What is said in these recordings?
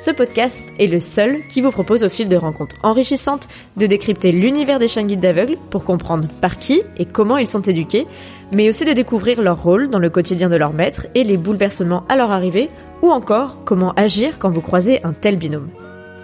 ce podcast est le seul qui vous propose au fil de rencontres enrichissantes de décrypter l'univers des chiens guides d'aveugles pour comprendre par qui et comment ils sont éduqués, mais aussi de découvrir leur rôle dans le quotidien de leur maître et les bouleversements à leur arrivée, ou encore comment agir quand vous croisez un tel binôme.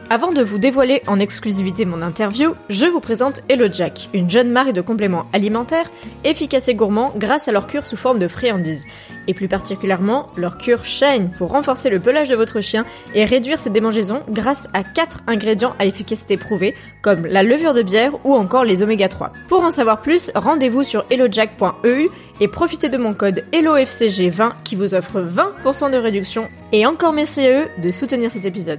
Avant de vous dévoiler en exclusivité mon interview, je vous présente Hello Jack, une jeune marque de compléments alimentaires efficaces et gourmands grâce à leur cure sous forme de friandises, et plus particulièrement leur cure Shine pour renforcer le pelage de votre chien et réduire ses démangeaisons grâce à 4 ingrédients à efficacité prouvée comme la levure de bière ou encore les oméga 3. Pour en savoir plus, rendez-vous sur hellojack.eu et profitez de mon code HelloFCG20 qui vous offre 20% de réduction et encore merci à eux de soutenir cet épisode.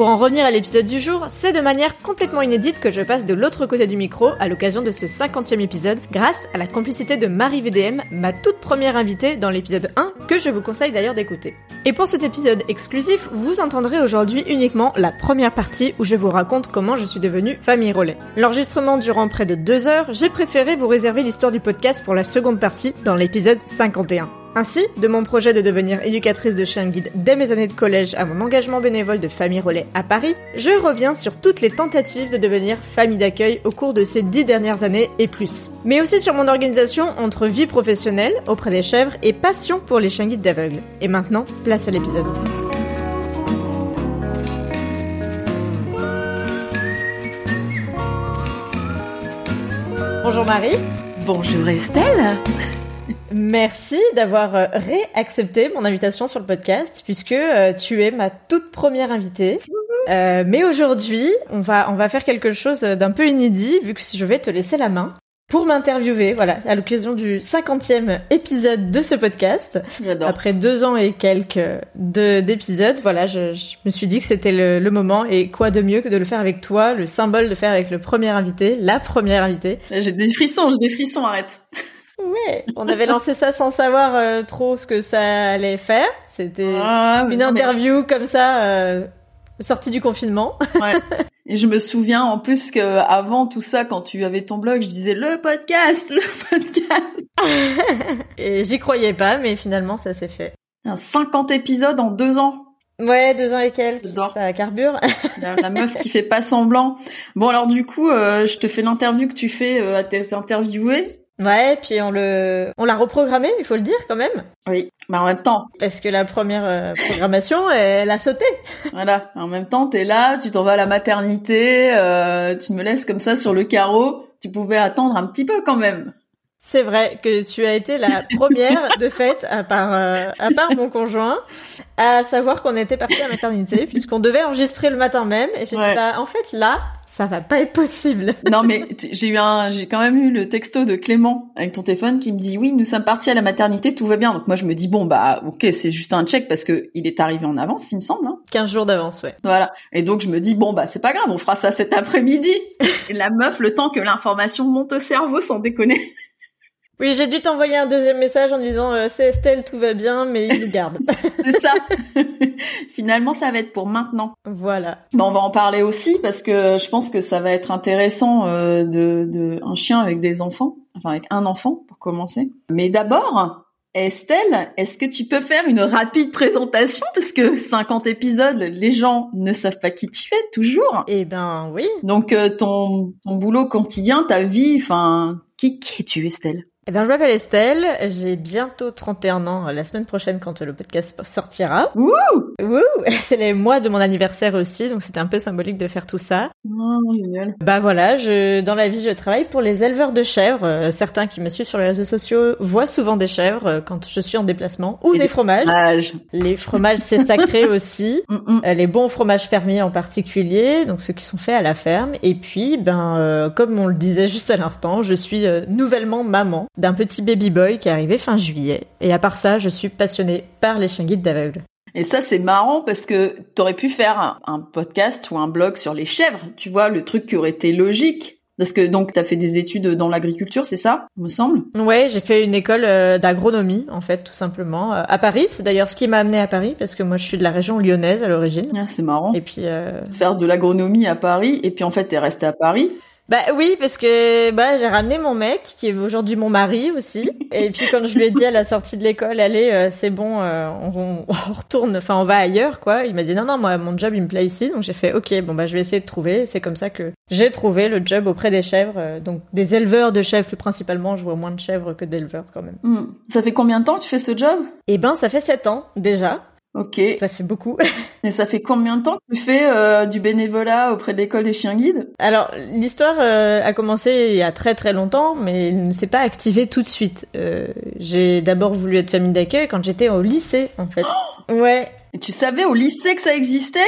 Pour en revenir à l'épisode du jour, c'est de manière complètement inédite que je passe de l'autre côté du micro à l'occasion de ce 50e épisode grâce à la complicité de Marie VDM, ma toute première invitée dans l'épisode 1 que je vous conseille d'ailleurs d'écouter. Et pour cet épisode exclusif, vous entendrez aujourd'hui uniquement la première partie où je vous raconte comment je suis devenue famille relais. L'enregistrement durant près de deux heures, j'ai préféré vous réserver l'histoire du podcast pour la seconde partie dans l'épisode 51. Ainsi, de mon projet de devenir éducatrice de chien guide dès mes années de collège à mon engagement bénévole de famille relais à Paris, je reviens sur toutes les tentatives de devenir famille d'accueil au cours de ces dix dernières années et plus. Mais aussi sur mon organisation entre vie professionnelle auprès des chèvres et passion pour les chiens guides d'aveugles. Et maintenant, place à l'épisode. Bonjour Marie. Bonjour Estelle. Merci d'avoir euh, réaccepté mon invitation sur le podcast puisque euh, tu es ma toute première invitée. Euh, mais aujourd'hui, on va on va faire quelque chose d'un peu inédit vu que je vais te laisser la main pour m'interviewer, voilà, à l'occasion du 50e épisode de ce podcast. J'adore. Après deux ans et quelques d'épisodes, voilà, je, je, me suis dit que c'était le, le, moment et quoi de mieux que de le faire avec toi, le symbole de faire avec le premier invité, la première invitée. J'ai des frissons, j'ai des frissons, arrête. Ouais, on avait lancé ça sans savoir euh, trop ce que ça allait faire. C'était ah, une interview mais... comme ça, euh, sortie du confinement. Ouais. Et je me souviens en plus que avant tout ça, quand tu avais ton blog, je disais le podcast, le podcast. Et j'y croyais pas, mais finalement ça s'est fait. 50 épisodes en deux ans. Ouais, deux ans et quelques. Ça carbure. la, meuf qui fait pas semblant. Bon alors du coup, euh, je te fais l'interview que tu fais à tes interviewés. Ouais, puis on le, on l'a reprogrammé, il faut le dire quand même. Oui, mais en même temps. Parce que la première euh, programmation, elle a sauté. Voilà, en même temps, t'es là, tu t'en vas à la maternité, euh, tu me laisses comme ça sur le carreau. Tu pouvais attendre un petit peu quand même. C'est vrai que tu as été la première de fait, à part euh, à part mon conjoint, à savoir qu'on était parti à la maternité, puisqu'on devait enregistrer le matin même. Et j'ai Ouais. dit, bah, en fait, là, ça va pas être possible. Non mais j'ai eu un, j'ai quand même eu le texto de Clément avec ton téléphone qui me dit oui, nous sommes partis à la maternité, tout va bien. Donc moi je me dis bon bah ok, c'est juste un check parce que il est arrivé en avance, il me semble. Hein. 15 jours d'avance, ouais. Voilà. Et donc je me dis bon bah c'est pas grave, on fera ça cet après-midi. La meuf, le temps que l'information monte au cerveau, sans déconner. Oui, j'ai dû t'envoyer un deuxième message en disant euh, c'est Estelle, tout va bien, mais il nous garde. C'est ça. Finalement, ça va être pour maintenant. voilà. Bah, on va en parler aussi parce que je pense que ça va être intéressant euh, de, de un chien avec des enfants, enfin avec un enfant pour commencer. Mais d'abord, Estelle, est-ce que tu peux faire une rapide présentation? Parce que 50 épisodes, les gens ne savent pas qui tu es toujours. Eh ben oui. Donc euh, ton ton boulot quotidien, ta vie, enfin qui qui es-tu Estelle? Eh ben je m'appelle Estelle, j'ai bientôt 31 ans la semaine prochaine quand le podcast sortira. Ouh Wouh C'est les mois de mon anniversaire aussi, donc c'était un peu symbolique de faire tout ça. Oh, génial. Bah voilà, je dans la vie je travaille pour les éleveurs de chèvres. Euh, certains qui me suivent sur les réseaux sociaux voient souvent des chèvres euh, quand je suis en déplacement ou des des fromages. Les fromages c'est sacré aussi. Mm, mm. Euh, les bons fromages fermiers en particulier, donc ceux qui sont faits à la ferme. Et puis, ben, euh, comme on le disait juste à l'instant, je suis nouvellement maman d'un petit baby boy qui est arrivé fin juillet. Et à part ça, je suis passionnée par les chiens guides d'aveugles. Et ça, c'est marrant parce que t'aurais pu faire un, podcast ou un blog sur les chèvres, tu vois, le truc qui aurait été logique. Parce que donc t'as fait des études dans l'agriculture, c'est ça, il me semble? Ouais, j'ai fait une école euh, d'agronomie en fait, tout simplement, euh, à Paris. C'est d'ailleurs ce qui m'a amené à Paris parce que moi je suis de la région lyonnaise à l'origine. Ah, c'est marrant. Et puis euh... faire de l'agronomie à Paris et puis en fait t'es resté à Paris. Bah oui, parce que bah j'ai ramené mon mec qui est aujourd'hui mon mari aussi. Et puis quand je lui ai dit à la sortie de l'école, allez, euh, c'est bon, euh, on, on, retourne, enfin on va ailleurs quoi. Il m'a dit non non moi mon job il me plaît ici, donc j'ai fait ok bon bah je vais essayer de trouver. C'est comme ça que j'ai trouvé le job auprès des chèvres, euh, donc des éleveurs de chèvres plus principalement. Je vois moins de chèvres que d'éleveurs quand même. Hmm. Ça fait combien de temps que tu fais ce job? Eh ben ça fait sept ans déjà. Ok. Ça fait beaucoup. Et ça fait combien de temps que tu fais euh, du bénévolat auprès de l'école des chiens guides? Alors l'histoire euh, a commencé il y a très très longtemps, mais elle ne s'est pas activée tout de suite. Euh, j'ai d'abord voulu être famille d'accueil quand j'étais au lycée en fait. Oh ouais. Et tu savais au lycée que ça existait?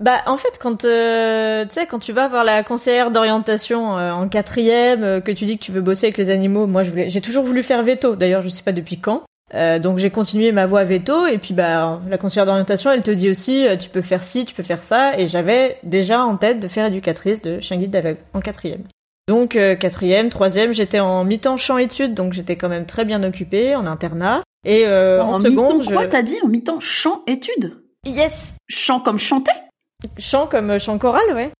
Bah en fait quand euh, tu sais quand tu vas voir la conseillère d'orientation euh, en quatrième euh, que tu dis que tu veux bosser avec les animaux moi je voulais j'ai toujours voulu faire veto d'ailleurs je sais pas depuis quand euh, donc j'ai continué ma voie veto et puis bah la conseillère d'orientation elle te dit aussi euh, tu peux faire ci tu peux faire ça. Et j'avais déjà en tête de faire éducatrice de chien guide d'aveugle en quatrième. Donc euh, quatrième troisième j'étais en mi-temps champ études donc j'étais quand même très bien occupée en internat. Et euh, en, en seconde mi-temps, quoi je... t'as dit en mi-temps chant études? Yes. Chant comme chanter? Chant comme chant choral ouais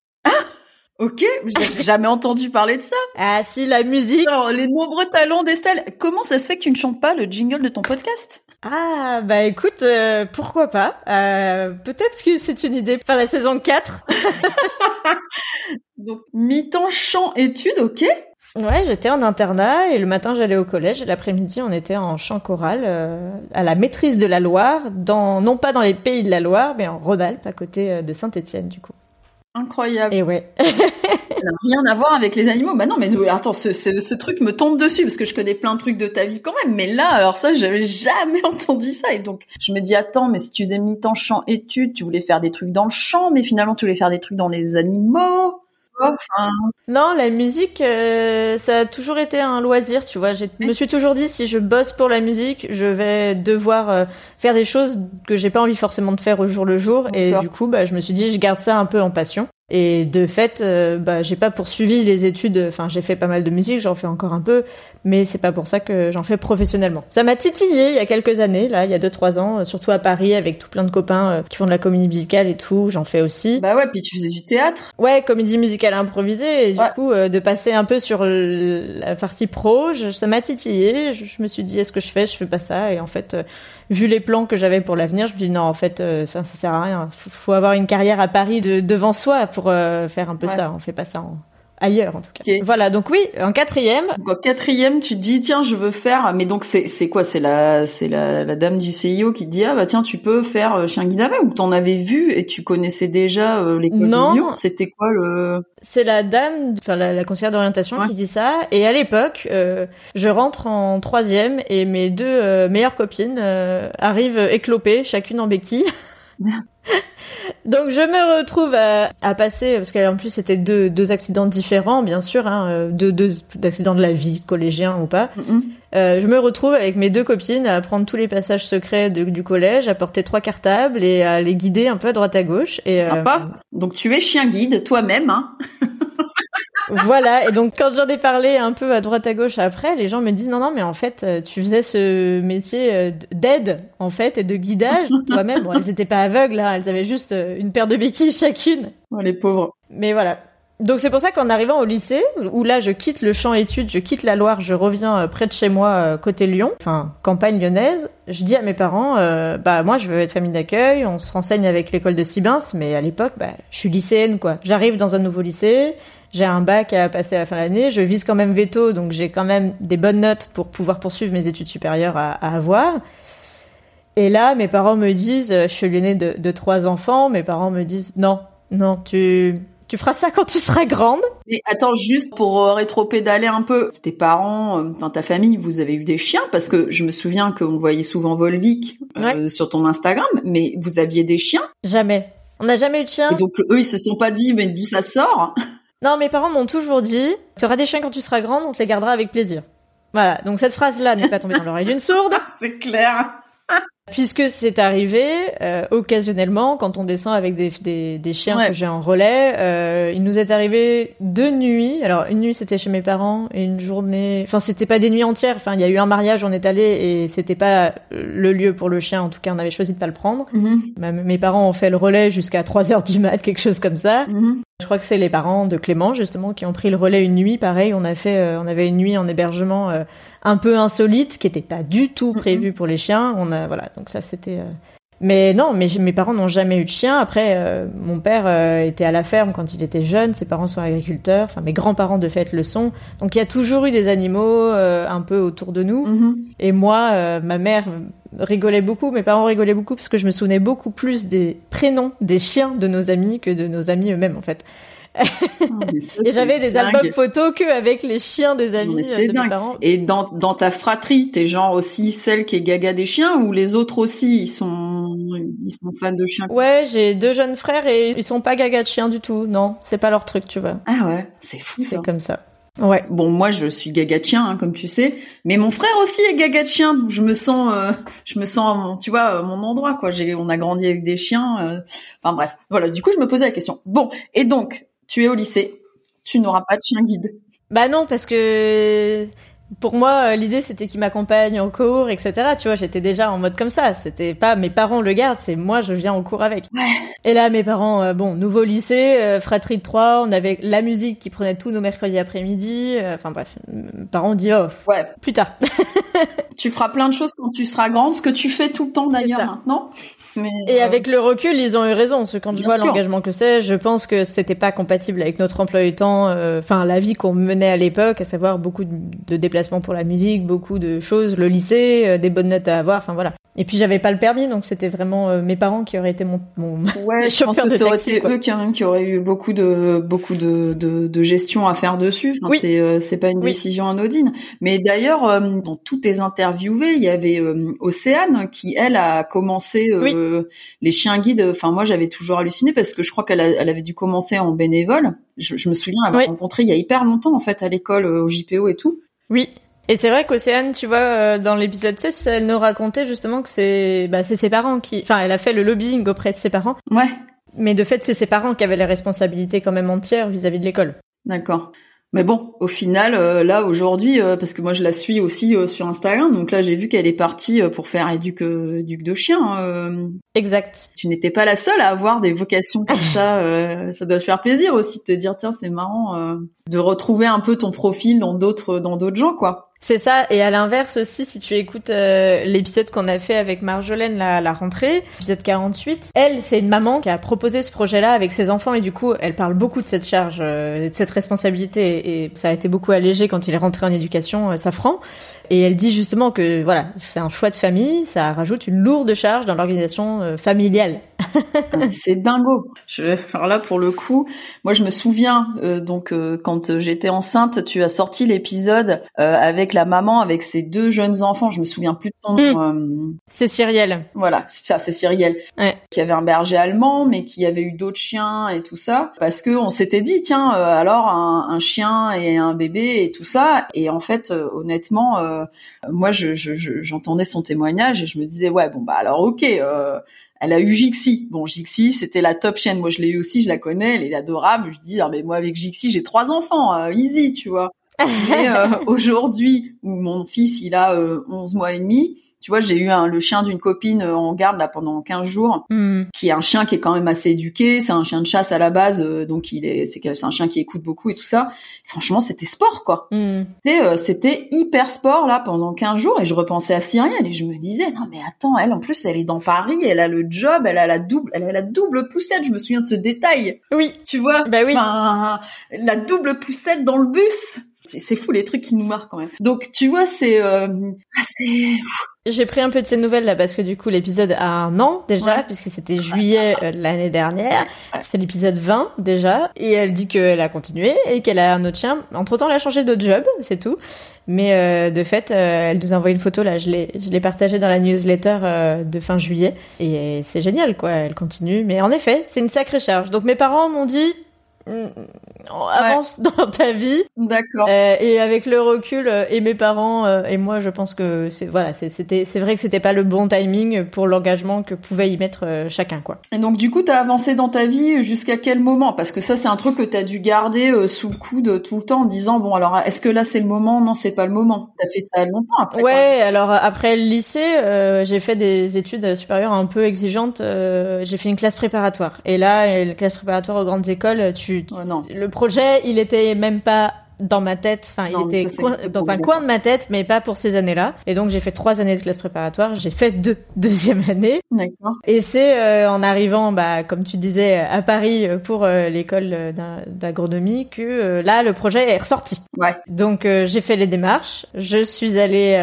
Ok, j'ai jamais entendu parler de ça. ah si la musique Alors, les nombreux talents d'Estelle. Comment ça se fait que tu ne chantes pas le jingle de ton podcast? Ah, bah écoute, euh, pourquoi pas? Euh, Peut-être que c'est une idée pour la saison 4. Donc, mi-temps chant études, ok? Ouais, j'étais en internat et le matin j'allais au collège et l'après-midi on était en chant choral euh, à la maîtrise de la Loire, dans non pas dans les pays de la Loire, mais en Rhône-Alpes à côté de Saint-Étienne du coup. Incroyable. Et ouais. Ça n'a rien à voir avec les animaux. Bah non, mais attends, ce, ce, ce truc me tombe dessus parce que je connais plein de trucs de ta vie quand même. Mais là, alors ça, j'avais jamais entendu ça. Et donc, je me dis, attends, mais si tu faisais mi-temps chant études, tu voulais faire des trucs dans le champ, mais finalement, tu voulais faire des trucs dans les animaux. Enfin, Non, la musique, euh, ça a toujours été un loisir, tu vois. Je me suis toujours dit, si je bosse pour la musique, je vais devoir euh, faire des choses que j'ai pas envie forcément de faire au jour le jour. Et du coup, bah, je me suis dit, je garde ça un peu en passion. Et de fait, euh, bah, j'ai pas poursuivi les études. Enfin, j'ai fait pas mal de musique, j'en fais encore un peu, mais c'est pas pour ça que j'en fais professionnellement. Ça m'a titillé il y a quelques années, là, il y a deux trois ans, euh, surtout à Paris, avec tout plein de copains euh, qui font de la comédie musicale et tout. J'en fais aussi. bah ouais, puis tu faisais du théâtre. Ouais, comédie musicale improvisée, et du Ouais. coup, euh, de passer un peu sur la partie pro, je- ça m'a titillé. Je, je me suis dit, est-ce que je fais, je fais pas ça Et en fait, vu les plans que j'avais pour l'avenir, je me dis non, en fait, euh, enfin, ça sert à rien. Faut, faut avoir une carrière à Paris de, devant soi pour euh, faire un peu Ouais. ça. On fait pas ça en- ailleurs, en tout cas. Voilà, donc oui, en quatrième, Donc en quatrième, tu te dis tiens, je veux faire. Mais donc c'est c'est quoi? C'est la c'est la, la dame du CIO qui te dit ah bah tiens, tu peux faire euh, chien guide aveugle ou t'en avais vu et tu connaissais déjà euh, l'école Non. de Lyon? C'était quoi le c'est la dame, enfin la, la conseillère d'orientation Ouais. qui dit ça. Et à l'époque, euh, je rentre en troisième et mes deux euh, meilleures copines euh, arrivent éclopées, chacune en béquille. Donc je me retrouve à, à passer, parce qu'en plus c'était deux, deux accidents différents, bien sûr, hein, euh, deux, deux accidents de la vie, collégiens ou pas. Mhm. Euh, je me retrouve avec mes deux copines à prendre tous les passages secrets de- du collège, à porter trois cartables et à les guider un peu à droite à gauche. Et, euh, Sympa. Donc tu es chien guide toi-même, hein Voilà, et donc quand j'en ai parlé un peu à droite à gauche après, les gens me disent non non mais en fait euh, tu faisais ce métier euh, d'aide en fait et de guidage toi-même. Bon, elles étaient pas aveugles, hein, elles avaient juste euh, une paire de béquilles chacune. Oh, les pauvres. Mais voilà. Donc c'est pour ça qu'en arrivant au lycée, où là je quitte le champ études, je quitte la Loire, je reviens près de chez moi côté Lyon, enfin campagne lyonnaise, je dis à mes parents, euh, bah moi je veux être famille d'accueil, on se renseigne avec l'école de Sibins, mais à l'époque bah je suis lycéenne quoi. J'arrive dans un nouveau lycée, j'ai un bac à passer à la fin de l'année, je vise quand même veto, donc j'ai quand même des bonnes notes pour pouvoir poursuivre mes études supérieures à, à avoir. Et là, mes parents me disent, je suis l'aînée de, de trois enfants, mes parents me disent, non, non, tu, tu feras ça quand tu seras grande. Mais attends, juste pour euh, rétro-pédaler un peu, tes parents, euh, enfin ta famille, vous avez eu des chiens? Parce que je me souviens qu'on voyait souvent Volvic euh, sur ton Instagram, mais vous aviez des chiens? Jamais. On n'a jamais eu de chien. et donc eux ils se sont pas dit mais d'où ça sort? Non, mes parents m'ont toujours dit, tu auras des chiens quand tu seras grande, on te les gardera avec plaisir. Voilà. Donc cette phrase-là n'est pas tombée dans l'oreille d'une sourde. C'est clair. Puisque c'est arrivé euh, occasionnellement quand on descend avec des, des, des chiens Ouais. que j'ai en relais, euh, il nous est arrivé deux nuits. Alors une nuit c'était chez mes parents et une journée, enfin c'était pas des nuits entières. Enfin il y a eu un mariage, on est allé et c'était pas le lieu pour le chien. En tout cas on avait choisi de pas le prendre. Mhm. Ma- Mes parents ont fait le relais jusqu'à 3 heures du mat, quelque chose comme ça. Mhm. Je crois que c'est les parents de Clément justement qui ont pris le relais une nuit. Pareil, on a fait, euh, on avait une nuit en hébergement euh, un peu insolite, qui était pas du tout prévu pour les chiens. On a voilà, donc ça c'était. euh, Mais non, mes parents n'ont jamais eu de chien. Après, euh, mon père euh, était à la ferme quand il était jeune. Ses parents sont agriculteurs. Enfin, mes grands-parents de fait le sont. Donc il y a toujours eu des animaux euh, un peu autour de nous. Mhm. Et moi, ma mère rigolait beaucoup, mes parents rigolaient beaucoup parce que je me souvenais beaucoup plus des prénoms des chiens de nos amis que de nos amis eux-mêmes en fait. Ah, Et j'avais des dingue. albums photos que avec les chiens des amis euh, c'est de dingue. mes parents. Et dans, dans ta fratrie, t'es genre aussi celle qui est gaga des chiens ou les autres aussi, ils sont, ils sont fans de chiens? Ouais, j'ai deux jeunes frères et ils sont pas gaga de chiens du tout. Non, c'est pas leur truc, tu vois. Ah ouais, c'est fou ça. C'est comme ça. Ouais. Bon, moi, je suis gaga de chien, hein, comme tu sais, mais mon frère aussi est gaga de chien. Je me sens, euh, je me sens, mon- tu vois, à mon endroit, quoi. J'ai, on a grandi avec des chiens. euh, Enfin bref, voilà. Du coup, je me posais la question. Bon, et donc, tu es au lycée, tu n'auras pas de chien guide. Bah non, parce que pour moi, euh, l'idée c'était qu'ils m'accompagnent en cours, etc. Tu vois, j'étais déjà en mode comme ça. C'était pas mes parents le gardent, c'est moi je viens en cours avec. Ouais. Et là, mes parents, euh, bon, nouveau lycée, euh, fratrie de trois, on avait la musique qui prenait tous nos mercredis après-midi. euh, Enfin bref, mes parents dit oh, Ouais, plus tard. tu feras plein de choses quand tu seras grande, ce que tu fais tout le temps d'ailleurs maintenant. Mais, Et avec le recul, ils ont eu raison. Parce que quand je vois l'engagement que c'est, je pense que c'était pas compatible avec notre emploi du temps, enfin la vie qu'on menait à l'époque, à savoir beaucoup de, de pour la musique, beaucoup de choses, le lycée, euh, des bonnes notes à avoir, enfin voilà. Et puis j'avais pas le permis, donc c'était vraiment euh, mes parents qui auraient été mon, mon... Ouais, je pense que ça aurait été eux qui, qui auraient eu beaucoup de beaucoup de, de, de gestion à faire dessus. Enfin, Oui. C'est euh, c'est pas une Oui. décision anodine. Mais d'ailleurs, euh, dans tous tes interviewés, il y avait euh, Océane qui elle a commencé euh, les chiens guides. Enfin moi j'avais toujours halluciné parce que je crois qu'elle elle avait dû commencer en bénévole. Je, je me souviens avoir Oui. rencontré il y a hyper longtemps en fait à l'école euh, au JPO et tout. Oui. Et c'est vrai qu'Océane, tu vois, euh, dans l'épisode 16, elle nous racontait justement que c'est bah, c'est ses parents qui... Enfin, elle a fait le lobbying auprès de ses parents, Ouais, mais de fait, c'est ses parents qui avaient les responsabilités quand même entières vis-à-vis de l'école. D'accord. Mais bon, au final, euh, là aujourd'hui, euh, parce que moi je la suis aussi euh, sur Instagram, donc là j'ai vu qu'elle est partie euh, pour faire éduque, euh, éduque de chien. Exact. tu n'étais pas la seule à avoir des vocations comme ça. euh, ça doit te faire plaisir aussi de te dire tiens c'est marrant euh, de retrouver un peu ton profil dans d'autres dans d'autres gens quoi. C'est ça, et à l'inverse aussi, si tu écoutes euh, l'épisode qu'on a fait avec Marjolaine la, la rentrée, épisode 48, elle, c'est une maman qui a proposé ce projet-là avec ses enfants, et du coup, elle parle beaucoup de cette charge, euh, de cette responsabilité, et ça a été beaucoup allégé quand il est rentré en éducation, euh, Safran. Et elle dit justement que voilà, c'est un choix de famille, ça rajoute une lourde charge dans l'organisation euh, familiale. c'est dingo. Je, alors là pour le coup, moi je me souviens euh, donc euh, quand j'étais enceinte, tu as sorti l'épisode euh, avec la maman avec ses deux jeunes enfants. Je me souviens plus de ton nom. euh, C'est Cyrielle. Voilà, c'est ça, c'est Cyrielle, Ouais. qui avait un berger allemand, mais qui avait eu d'autres chiens et tout ça, parce que on s'était dit, tiens, euh, alors un, un chien et un bébé et tout ça, et en fait, euh, honnêtement, euh, moi, je, je- je- j'entendais son témoignage et je me disais, ouais, bon bah alors ok. Elle a eu Jixi. Bon, Jixi, c'était la top chienne. Moi, je l'ai eu aussi, je la connais, elle est adorable. Je dis, ah, mais moi, avec Jixi, j'ai trois enfants, euh, easy, tu vois. Mais euh, aujourd'hui, où mon fils, il a euh, 11 mois et demi, tu vois, j'ai eu un, le chien d'une copine euh, en garde là pendant 15 jours, Hmm. qui est un chien qui est quand même assez éduqué. C'est un chien de chasse à la base, euh, donc il est, c'est, un chien qui écoute beaucoup et tout ça. Franchement, c'était sport, quoi. Sais, euh, c'était hyper sport là pendant 15 jours et je repensais à Cyrielle et je me disais non mais attends, elle en plus elle est dans Paris, elle a le job, elle a la double, elle a la double poussette. Je me souviens de ce détail. Oui. Tu vois? Bah oui. Enfin, la double poussette dans le bus. C'est fou les trucs qui nous marquent quand même. Donc tu vois, c'est euh, ah, c'est J'ai pris un peu de ces nouvelles là parce que du coup l'épisode a un an déjà Ouais. puisque c'était juillet euh, l'année dernière. Ouais. C'est l'épisode 20 déjà et elle dit qu'elle a continué et qu'elle a un autre chien. Entre temps elle a changé de job, c'est tout. Mais euh, de fait euh, elle nous a envoyé une photo là, je l'ai je l'ai partagée dans la newsletter euh, de fin juillet et c'est génial quoi, elle continue. Mais en effet c'est une sacrée charge. Donc mes parents m'ont dit avance dans ta vie. D'accord. Euh, et avec le recul euh, et mes parents euh, et moi, je pense que c'est voilà, c'était c'est vrai que c'était pas le bon timing pour l'engagement que pouvait y mettre chacun quoi. Et donc du coup, t'as avancé dans ta vie jusqu'à quel moment? Parce que ça, c'est un truc que t'as dû garder sous le coude tout le temps en disant bon alors est-ce que là c'est le moment? Non, c'est pas le moment. T'as fait ça longtemps après. Ouais, alors après le lycée, j'ai fait des études supérieures un peu exigeantes. j'ai fait une classe préparatoire et là, la classe préparatoire aux grandes écoles, tu non. le projet, il était même pas dans ma tête, enfin il était dans un coin de ma tête, mais pas pour ces années-là. Et donc j'ai fait trois années de classe préparatoire, j'ai fait deux deuxième année. D'accord. Et c'est euh, en arrivant, bah comme tu disais, à Paris euh, pour euh, l'école d'agronomie que là le projet est ressorti. Ouais. Donc j'ai fait les démarches, je suis allée.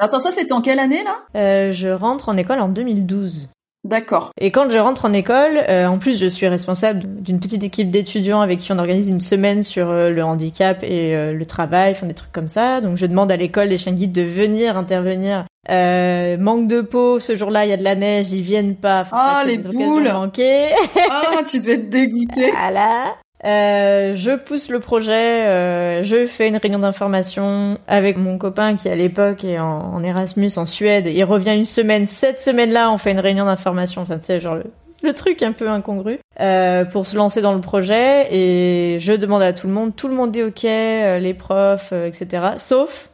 Attends, ça c'était en quelle année là? Je rentre en école en 2012. D'accord. Et quand je rentre en école, euh, en plus je suis responsable d'une petite équipe d'étudiants avec qui on organise une semaine sur euh, le handicap et euh, le travail, enfin des trucs comme ça. Donc je demande à l'école des chiens guides de venir intervenir. manque de peau, ce jour-là il y a de la neige, ils viennent pas. Ah les boules. Ah tu devais être dégoûté. Voilà. Euh, je pousse le projet, euh, je fais une réunion d'information avec mon copain qui à l'époque est en, Erasmus en Suède. Il revient une semaine. Cette semaine-là, on fait une réunion d'information. Enfin, tu sais, genre le, truc un peu incongru euh, pour se lancer dans le projet. Et je demande à tout le monde. Tout le monde dit OK, les profs, etc. Sauf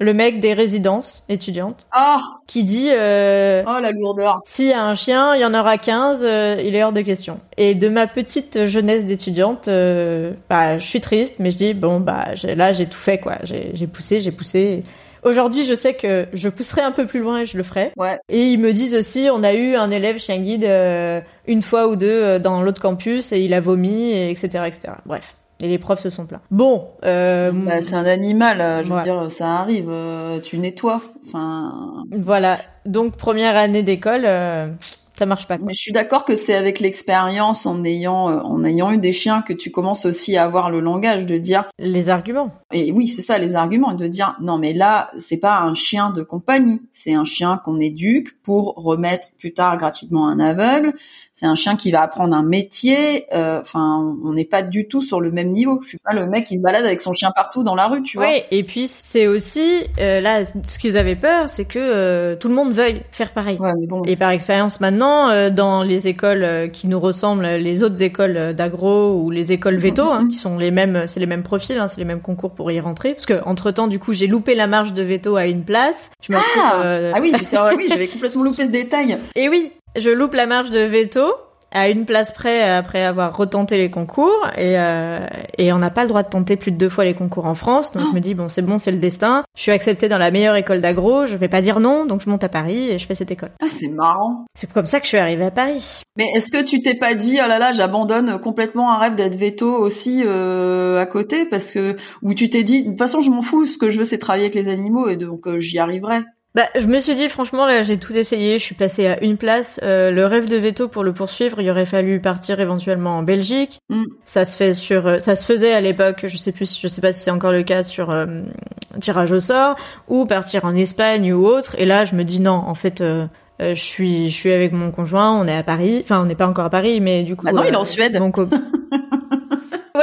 le mec des résidences étudiantes, ah qui dit euh, oh la lourdeur. S'il y a un chien, il y en aura 15, euh, il est hors de question. Et de ma petite jeunesse d'étudiante, euh, bah je suis triste, mais je dis bon bah là j'ai tout fait quoi, j'ai poussé, j'ai poussé. Aujourd'hui, je sais que je pousserai un peu plus loin et je le ferai. Ouais. Et ils me disent aussi, on a eu un élève chien guide une fois ou deux dans l'autre campus et il a vomi, et etc., etc. Bref. Et les profs se sont plaints. Bon, euh, bah, c'est un animal, euh, je veux dire, ça arrive, euh, tu nettoies. Enfin. Voilà. Donc première année d'école, ça marche pas. Mais je suis d'accord que c'est avec l'expérience, en ayant en ayant eu des chiens, que tu commences aussi à avoir le langage de dire les arguments. Et oui, c'est ça, les arguments, de dire non, mais là, c'est pas un chien de compagnie, c'est un chien qu'on éduque pour remettre plus tard gratuitement un aveugle c'est un chien qui va apprendre un métier. Euh, enfin, on n'est pas du tout sur le même niveau. Je suis pas le mec qui se balade avec son chien partout dans la rue, tu vois. Oui, et puis c'est aussi euh, là ce qu'ils avaient peur, c'est que euh, tout le monde veuille faire pareil. Ouais, mais bon. Et par expérience maintenant, dans les écoles qui nous ressemblent, les autres écoles d'agro ou les écoles veto, hein, qui sont les mêmes, c'est les mêmes profils, hein, c'est les mêmes concours pour y rentrer. Parce que entre temps, du coup, j'ai loupé la marge de veto à une place. Je ah, ah oui, oui, j'avais complètement loupé ce détail. Et oui, je loupe la marge de veto à une place près après avoir retenté les concours et, euh, et on n'a pas le droit de tenter plus de deux fois les concours en France. Donc je me dis bon c'est bon c'est le destin. Je suis acceptée dans la meilleure école d'agro. Je vais pas dire non. Donc je monte à Paris et je fais cette école. Ah c'est marrant. C'est comme ça que je suis arrivée à Paris. Mais est-ce que tu t'es pas dit oh là là j'abandonne complètement un rêve d'être veto aussi euh, à côté? Parce que ou tu t'es dit de toute façon je m'en fous. Ce que je veux c'est travailler avec les animaux et donc euh, j'y arriverai bah, je me suis dit franchement là j'ai tout essayé, je suis passée à une place. Euh, le rêve de veto pour le poursuivre, il aurait fallu partir éventuellement en Belgique. Mm. Ça se fait sur, euh, ça se faisait à l'époque, je sais plus, je sais pas si c'est encore le cas sur euh, tirage au sort ou partir en Espagne ou autre. Et là je me dis non, en fait. je suis, je suis avec mon conjoint, on est à Paris. Enfin, on n'est pas encore à Paris, mais du coup. Bah non, il est en Suède. Donc,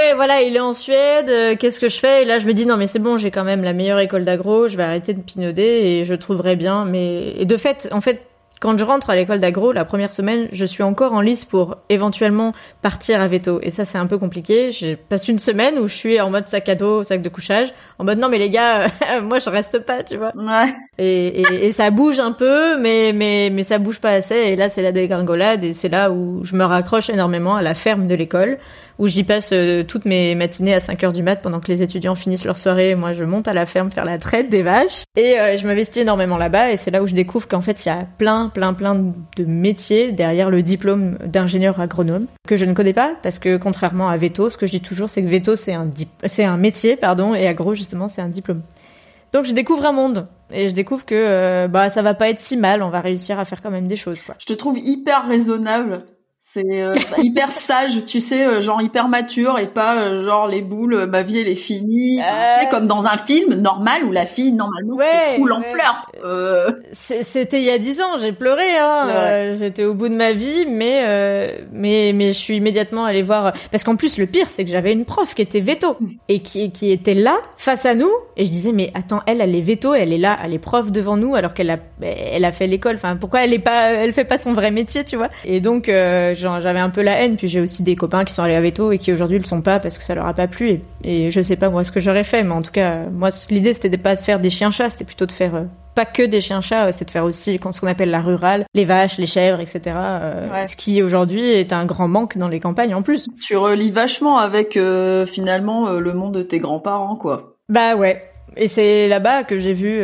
Ouais, voilà, il est en Suède. Euh, qu'est-ce que je fais? Et là, je me dis non, mais c'est bon, j'ai quand même la meilleure école d'agro. Je vais arrêter de pinauder et je trouverai bien. Mais et de fait, en fait, quand je rentre à l'école d'agro, la première semaine, je suis encore en lice pour éventuellement partir à veto. Et ça, c'est un peu compliqué. Je passe une semaine où je suis en mode sac à dos, sac de couchage, en mode non mais les gars, moi je reste pas, tu vois. Ouais. Et, et, et, ça bouge un peu, mais mais mais ça bouge pas assez. Et là, c'est la dégringolade et c'est là où je me raccroche énormément à la ferme de l'école où j'y passe euh, toutes mes matinées à 5 heures du mat pendant que les étudiants finissent leur soirée. Moi, je monte à la ferme faire la traite des vaches et euh, je m'investis énormément là-bas. Et c'est là où je découvre qu'en fait, il y a plein, plein, plein de métiers derrière le diplôme d'ingénieur agronome que je ne connais pas parce que contrairement à Veto, ce que je dis toujours, c'est que Veto c'est un c'est un métier, pardon, et agro justement c'est un diplôme. Donc je découvre un monde et je découvre que euh, bah ça va pas être si mal, on va réussir à faire quand même des choses quoi. Je te trouve hyper raisonnable C'est euh, hyper sage, tu sais, euh, genre hyper mature et pas euh, genre les boules, ma vie elle est finie. Enfin, comme dans un film normal où la fille normalement ouais, cool en pleurs. C'était il y a dix ans, j'ai pleuré. Hein. J'étais au bout de ma vie, mais mais mais je suis immédiatement allée voir parce qu'en plus le pire c'est que j'avais une prof qui était veto et qui qui était là face à nous et je disais mais attends elle elle est veto, elle est là, elle est prof devant nous alors qu'elle a elle a fait l'école. Enfin pourquoi elle est pas elle fait pas son vrai métier tu vois? Et donc j'avais un peu la haine. Puis j'ai aussi des copains qui sont allés à Veto et qui aujourd'hui le sont pas parce que ça leur a pas plu. Et, et je sais pas moi ce que j'aurais fait, mais en tout cas, moi l'idée c'était pas de faire des chiens-chats, c'était plutôt de faire euh, pas que des chiens-chats, euh, c'est de faire aussi ce qu'on appelle la rurale, les vaches, les chèvres, etc. Euh, ce qui aujourd'hui est un grand manque dans les campagnes en plus. Tu relis vachement avec finalement le monde de tes grands-parents, quoi. Bah ouais, et c'est là-bas que j'ai vu,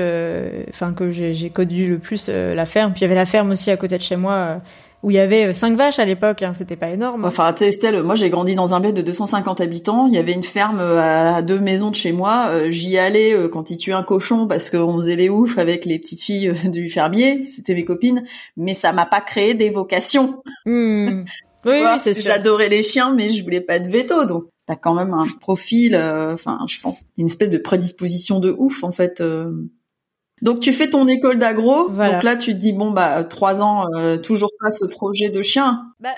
enfin que j'ai connu le plus la ferme. Puis il y avait la ferme aussi à côté de chez moi où il y avait euh, cinq vaches à l'époque, hein, c'était pas énorme. Enfin, tu sais, Estelle, moi j'ai grandi dans un bled de 250 habitants, il y avait une ferme euh, à deux maisons de chez moi, euh, j'y allais quand ils tuaient un cochon parce qu'on faisait les oufs avec les petites filles du fermier, c'était mes copines, mais ça m'a pas créé des vocations. Hmm. Oui, oui c'est J'adorais les chiens, mais je voulais pas de veto, donc t'as quand même un profil, enfin, je pense, une espèce de prédisposition de ouf en fait. Donc tu fais ton école d'agro, donc là tu te dis bon bah trois ans, euh, toujours pas ce projet de chien. Bah,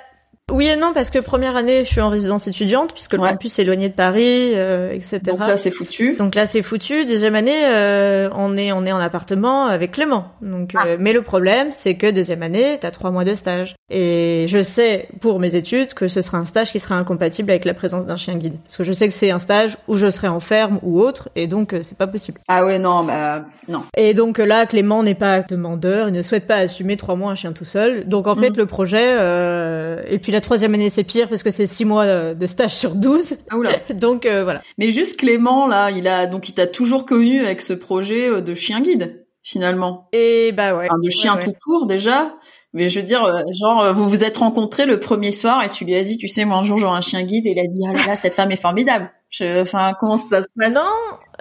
oui et non parce que première année je suis en résidence étudiante puisque le campus est éloigné de Paris, euh, etc. Donc là c'est foutu. Donc là c'est foutu. Deuxième année euh, on est on est en appartement avec Clément. Donc ah. euh, mais le problème c'est que deuxième année t'as trois mois de stage et je sais pour mes études que ce sera un stage qui sera incompatible avec la présence d'un chien guide parce que je sais que c'est un stage où je serai en ferme ou autre et donc c'est pas possible. Ah ouais non bah non. Et donc là Clément n'est pas demandeur, il ne souhaite pas assumer trois mois un chien tout seul. Donc en fait mm. le projet et puis la troisième année, c'est pire parce que c'est six mois de stage sur 12. Ah, oula. donc euh, voilà. Mais juste Clément là, il a donc il t'a toujours connu avec ce projet euh, de chien guide finalement. Et bah ouais. de chien tout court déjà. Mais je veux dire, euh, genre, vous vous êtes rencontrés le premier soir et tu lui as dit, tu sais, moi un jour j'aurai un chien guide et il a dit, ah là là, cette femme est formidable. Enfin, comment ça se passe? Non,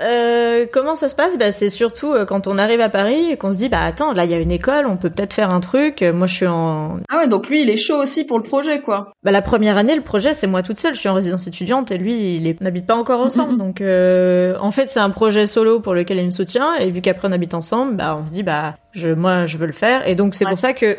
euh, comment ça se passe? Bah, c'est surtout euh, quand on arrive à Paris et qu'on se dit, bah attends, là il y a une école, on peut peut-être faire un truc. Moi, je suis en. Ah ouais, donc lui, il est chaud aussi pour le projet, quoi. Bah la première année, le projet, c'est moi toute seule. Je suis en résidence étudiante et lui, il n'habite pas encore ensemble. Donc, euh, en fait, c'est un projet solo pour lequel il me soutient. Et vu qu'après on habite ensemble, bah on se dit, bah je, moi, je veux le faire. Et donc c'est pour ça que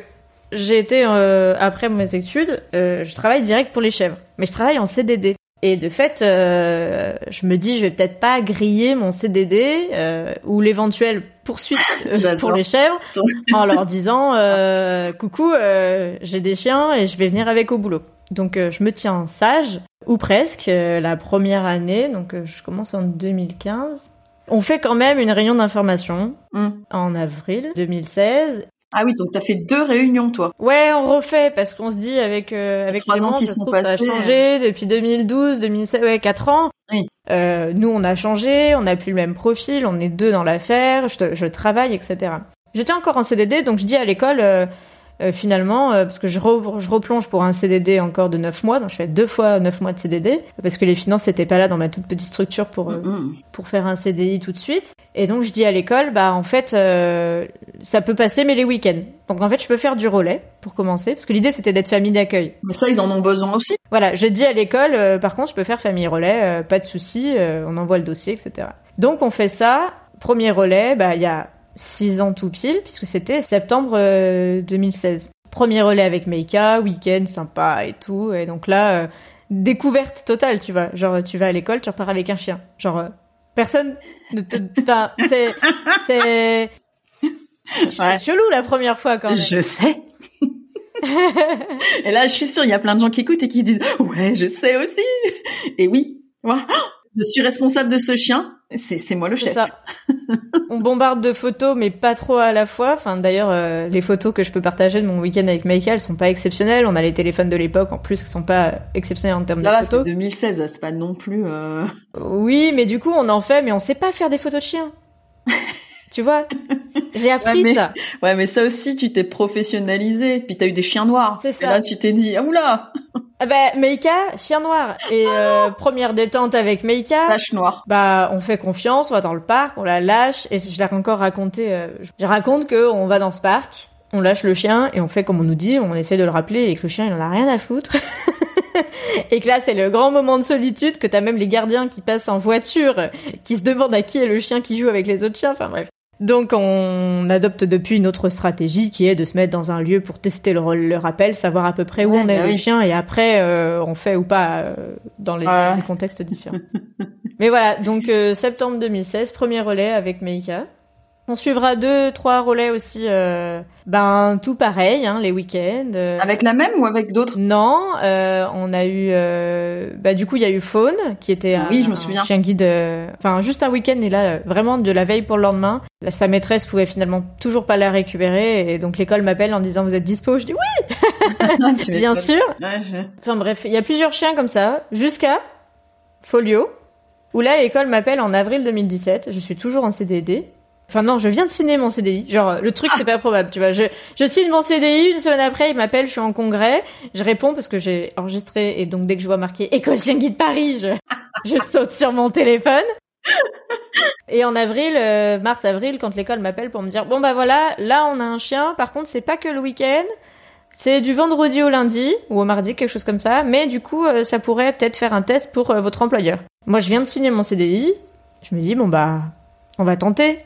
j'ai été euh, après mes études, euh, je travaille direct pour les chèvres, mais je travaille en CDD. Et de fait, euh, je me dis, je vais peut-être pas griller mon CDD euh, ou l'éventuelle poursuite euh, pour les chèvres en leur disant, euh, coucou, j'ai des chiens et je vais venir avec au boulot. Donc je me tiens sage ou presque la première année. Donc je commence en 2015. On fait quand même une réunion d'information mmh. en avril 2016 ah oui, donc t'as fait deux réunions, toi. Ouais, on refait parce qu'on se dit avec euh, avec trois ans qui sont passés. Ça a changé euh. depuis 2012, 2016, ouais, quatre ans. Oui. Euh, nous, on a changé, on n'a plus le même profil, on est deux dans l'affaire, je, je travaille, etc. J'étais encore en CDD, donc je dis à l'école, euh, euh, finalement, euh, parce que je, je, replonge pour un CDD encore de 9 mois, donc je fais deux fois 9 mois de CDD, parce que les finances n'étaient pas là dans ma toute petite structure pour, euh, pour faire un CDI tout de suite. Et donc je dis à l'école, bah en fait, ça peut passer, mais les week-ends. Donc en fait, je peux faire du relais pour commencer, parce que l'idée c'était d'être famille d'accueil. Mais ça, ils en ont besoin aussi. Voilà, je dis à l'école, par contre, je peux faire famille relais, pas de souci, on envoie le dossier, etc. Donc on fait ça. Premier relais, bah il y a 6 ans tout pile, puisque c'était septembre 2016. Euh, Premier relais avec Meika, week-end sympa et tout. Et donc là, euh, découverte totale, tu vois. Genre, tu vas à l'école, tu repars avec un chien. Genre, euh, personne ne te... c'est... C'est... Ouais. chelou la première fois quand même. Je sais. et là, je suis sûre, il y a plein de gens qui écoutent et qui disent ouais, je sais aussi. Et oui, je suis responsable de ce chien. C'est moi le chef. Ça. On bombarde de photos, mais pas trop à la fois. Enfin, d'ailleurs, euh, les photos que je peux partager de mon week-end avec Michael sont pas exceptionnelles. On a les téléphones de l'époque en plus qui sont pas exceptionnels en termes ça de va, photos. C'est 2016, c'est pas non plus. Euh... Oui, mais du coup, on en fait, mais on sait pas faire des photos de chiens. tu vois? J'ai appris ouais, mais, ça. Ouais, mais ça aussi, tu t'es professionnalisé. Puis t'as eu des chiens noirs. C'est ça. Et là, tu t'es dit, ah oula ah bah Meika, chien noir. Et euh, première détente avec Meika. Tache noire. Bah on fait confiance, on va dans le parc, on la lâche. Et je l'ai encore raconté. Euh, je raconte que on va dans ce parc on lâche le chien et on fait comme on nous dit, on essaie de le rappeler et que le chien il en a rien à foutre. et que là c'est le grand moment de solitude que t'as même les gardiens qui passent en voiture qui se demandent à qui est le chien qui joue avec les autres chiens. Enfin bref. Donc on adopte depuis une autre stratégie qui est de se mettre dans un lieu pour tester le, le rappel, savoir à peu près où on est bah le chien et après euh, on fait ou pas euh, dans les, contextes différents. Mais voilà, donc euh, septembre 2016, premier relais avec Meika. On suivra deux, trois relais aussi, euh, ben tout pareil, hein, les week-ends. Euh. Avec la même ou avec d'autres? Non, euh, on a eu, bah du coup il y a eu Faune qui était ah oui, je me souviens. chien guide, enfin juste un week-end et là vraiment de la veille pour le lendemain. sa maîtresse pouvait finalement toujours pas la récupérer et donc l'école m'appelle en disant vous êtes dispo? Je dis oui, bien sûr. Enfin bref, il y a plusieurs chiens comme ça jusqu'à Folio où là l'école m'appelle en avril 2017. Je suis toujours en CDD Enfin non, je viens de signer mon CDI. Genre le truc c'est pas probable, tu vois. Je, je signe mon CDI une semaine après, il m'appelle, je suis en congrès, je réponds parce que j'ai enregistré et donc dès que je vois marqué école chien de Paris, je, je saute sur mon téléphone. Et en avril, euh, mars avril, quand l'école m'appelle pour me dire bon bah voilà, là on a un chien. Par contre c'est pas que le week-end, c'est du vendredi au lundi ou au mardi, quelque chose comme ça. Mais du coup euh, ça pourrait peut-être faire un test pour euh, votre employeur. Moi je viens de signer mon CDI, je me dis bon bah on va tenter.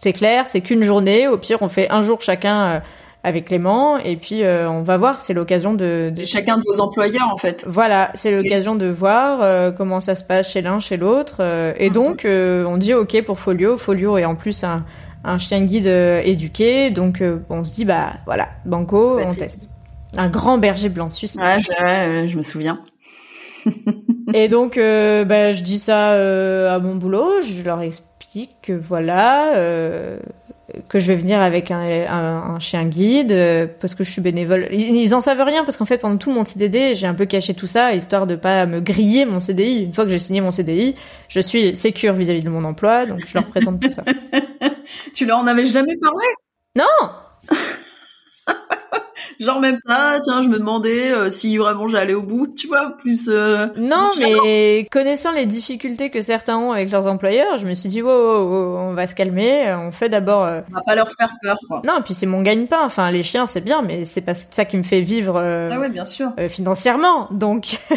C'est clair, c'est qu'une journée. Au pire, on fait un jour chacun euh, avec Clément et puis euh, on va voir. C'est l'occasion de, chacun de vos employeurs en fait. Voilà, c'est l'occasion de voir euh, comment ça se passe chez l'un, chez l'autre. et mhm. donc on dit ok pour Folio. Folio est en plus un, un chien guide éduqué, donc on se dit bah voilà, banco, on teste. Un grand berger blanc suisse. Ouais, je, je me souviens. et donc, bah, je dis ça à mon boulot, je leur explique que voilà, euh, que je vais venir avec un, un, chien guide euh, parce que je suis bénévole. Ils, en savent rien parce qu'en fait pendant tout mon CDD, j'ai un peu caché tout ça histoire de pas me griller mon CDI. Une fois que j'ai signé mon CDI, je suis sécure vis-à-vis de mon emploi, donc je leur présente tout ça. tu leur en avais jamais parlé? Non Genre même pas, tiens, je me demandais euh, si vraiment j'allais au bout, tu vois, plus... Euh, non, mais connaissant les difficultés que certains ont avec leurs employeurs, je me suis dit, wow, on va se calmer, on fait d'abord... Euh, on va pas leur faire peur, quoi. Non, puis c'est mon gagne-pain, enfin, les chiens, c'est bien, mais c'est pas ça qui me fait vivre ah ouais, bien sûr. financièrement, donc...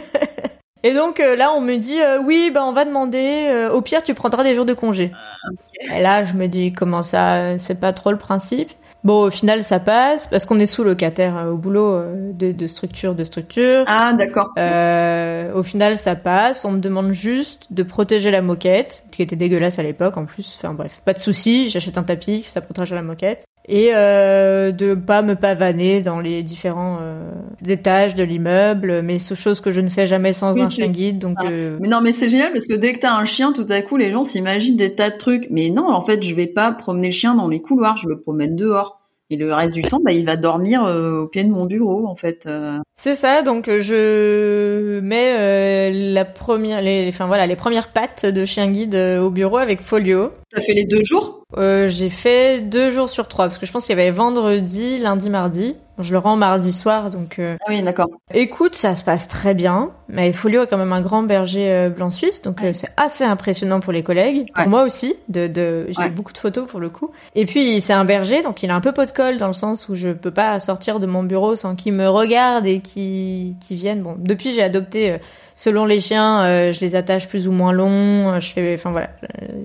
Et donc là, on me dit oui, bah on va demander. au pire, tu prendras des jours de congé. Ah, Et là, je me dis comment ça, c'est pas trop le principe? Bon, au final, ça passe parce qu'on est sous locataire euh, au boulot euh, de, de, structure de structure. Ah, d'accord. Euh, au final, ça passe. On me demande juste de protéger la moquette, qui était dégueulasse à l'époque en plus. Enfin bref, pas de souci. J'achète un tapis, ça protège la moquette et euh, de pas me pavaner dans les différents euh, étages de l'immeuble, mais ce chose que je ne fais jamais sans un chien guide. Donc, ah. mais non, mais c'est génial parce que dès que t'as un chien, tout à coup, les gens s'imaginent des tas de trucs. Mais non, en fait, je vais pas promener le chien dans les couloirs, je le promène dehors. Et le reste du temps, bah, il va dormir euh, au pied de mon bureau, en fait. Euh. C'est ça. Donc euh, je mets la première, les, enfin voilà, les premières pattes de chien guide au bureau avec Folio. T'as fait les deux jours? J'ai fait deux jours sur trois parce que je pense qu'il y avait vendredi, lundi, mardi. Je le rends mardi soir, donc. Euh... Ah oui, d'accord. Écoute, ça se passe très bien. Mais Folio a quand même un grand berger euh, blanc suisse, donc euh, c'est assez impressionnant pour les collègues, pour moi aussi. De, de... j'ai beaucoup de photos pour le coup. Et puis c'est un berger, donc il a un peu pot de colle dans le sens où je peux pas sortir de mon bureau sans qu'il me regarde et qu'il qu vienne. Bon, depuis j'ai adopté selon les chiens, euh, je les attache plus ou moins longs. Euh, je fais, enfin voilà.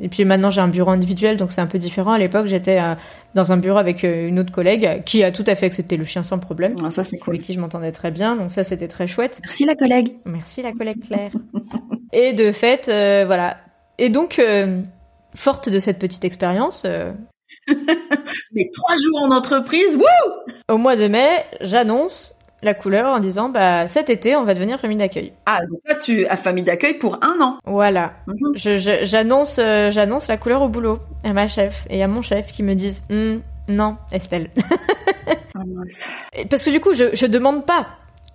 Et puis maintenant j'ai un bureau individuel, donc c'est un peu différent. À l'époque, j'étais euh, dans un bureau avec une autre collègue qui a tout à fait accepté le chien sans problème. Ah, ça c'est cool. Avec qui je m'entendais très bien, donc ça c'était très chouette. Merci la collègue. Merci la collègue Claire. et de fait, voilà. Et donc, forte de cette petite expérience. Les trois jours en entreprise, wouh Au mois de mai, j'annonce la couleur en disant bah cet été on va devenir famille d'accueil. Ah donc toi tu as famille d'accueil pour un an. Voilà. Mhm. j'annonce euh, j'annonce la couleur au boulot à ma chef et à mon chef qui me disent hum, non Estelle. Ah, Parce que du coup je je demande pas,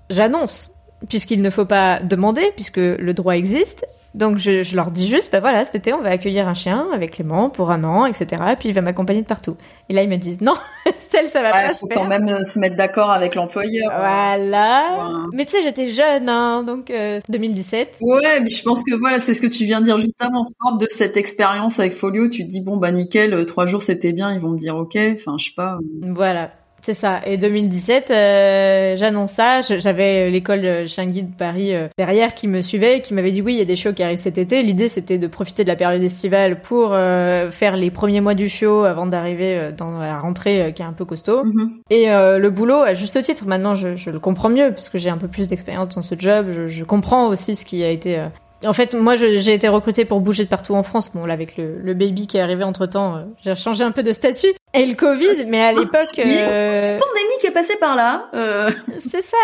j'annonce puisqu'il ne faut pas demander puisque le droit existe donc je, je, leur dis juste, bah voilà, cet été on va accueillir un chien avec Clément pour un an, etc. Et puis il va m'accompagner de partout. Et là ils me disent non, celle ça va pas. Il faut quand même euh, se mettre d'accord avec l'employeur. Voilà. Mais tu sais, j'étais jeune, hein, donc 2017. Euh, ouais, mais je pense que voilà, c'est ce que tu viens de dire juste avant. Forte de cette expérience avec Folio, tu te dis bon bah nickel, euh, trois jours c'était bien, ils vont me dire ok. Enfin je sais pas. Voilà. C'est ça. Et 2017, euh, j'annonce ça. J'avais l'école Chien Guide Paris euh, derrière qui me suivait, qui m'avait dit oui, il y a des shows qui arrivent cet été. L'idée, c'était de profiter de la période estivale pour euh, faire les premiers mois du show avant d'arriver dans la rentrée qui est un peu costaud. Mhm. Et le boulot, à juste titre, maintenant, je, je le comprends mieux parce que j'ai un peu plus d'expérience dans ce job. Je, je, comprends aussi ce qui a été en fait, moi, j'ai été recrutée pour bouger de partout en France. Bon, là, avec le, le baby qui est arrivé entre temps, euh, j'ai changé un peu de statut. Et le Covid, mais à l'époque, euh... pandémie qui est passée par là. Euh... C'est ça.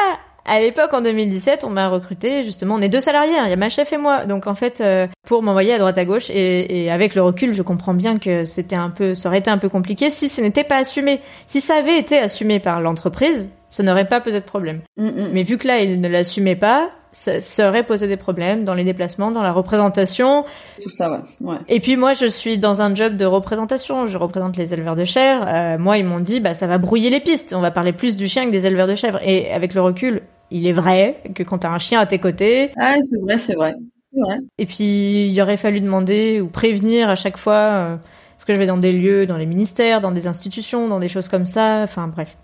À l'époque, en 2017, on m'a recruté justement. On est deux salariés. Hein. Il y a ma chef et moi. Donc en fait, euh, pour m'envoyer à droite à gauche. Et, et, avec le recul, je comprends bien que c'était un peu, ça aurait été un peu compliqué si ce n'était pas assumé. Si ça avait été assumé par l'entreprise, ça n'aurait pas posé de problème. Mm, mm. Mais vu que là, il ne l'assumait pas, ça, ça, aurait posé des problèmes dans les déplacements, dans la représentation. Tout ça, ouais. ouais. Et puis moi, je suis dans un job de représentation. Je représente les éleveurs de chèvres. Euh, moi, ils m'ont dit, bah ça va brouiller les pistes. On va parler plus du chien que des éleveurs de chèvres. Et avec le recul, il est vrai que quand t'as un chien à tes côtés. Ah, c'est vrai, c'est vrai. C'est vrai. Et puis, il aurait fallu demander ou prévenir à chaque fois. Euh, parce que je vais dans des lieux, dans les ministères, dans des institutions, dans des choses comme ça. Enfin, bref.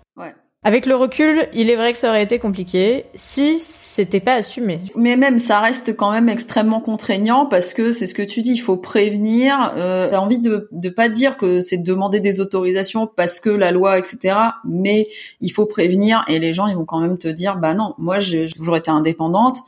Avec le recul, il est vrai que ça aurait été compliqué si c'était pas assumé. Mais même, ça reste quand même extrêmement contraignant parce que c'est ce que tu dis, il faut prévenir. Euh, T'as envie de de pas dire que c'est de demander des autorisations parce que la loi, etc. Mais il faut prévenir et les gens, ils vont quand même te dire, bah non, moi j'ai toujours été indépendante.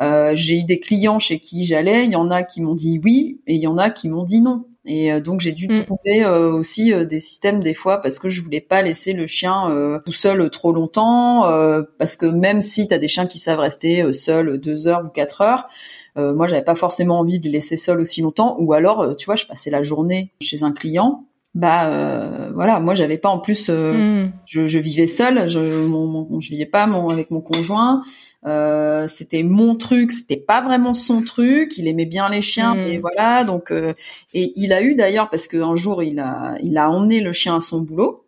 Euh, j'ai eu des clients chez qui j'allais, il y en a qui m'ont dit oui et il y en a qui m'ont dit non. Et euh, donc j'ai dû Mm. trouver euh, aussi euh, des systèmes des fois parce que je voulais pas laisser le chien euh, tout seul trop longtemps euh, parce que même si tu as des chiens qui savent rester euh, seuls deux heures ou quatre heures, euh, moi j'avais pas forcément envie de les laisser seuls aussi longtemps ou alors tu vois je passais la journée chez un client bah euh, voilà moi j'avais pas en plus euh, Mm. je, je vivais seule, je mon, mon- je vivais pas mon, avec mon conjoint. Euh, c'était mon truc, c'était pas vraiment son truc. Il aimait bien les chiens, Mm. mais voilà. Donc euh, et il a eu d'ailleurs parce qu'un jour il a il a emmené le chien à son boulot.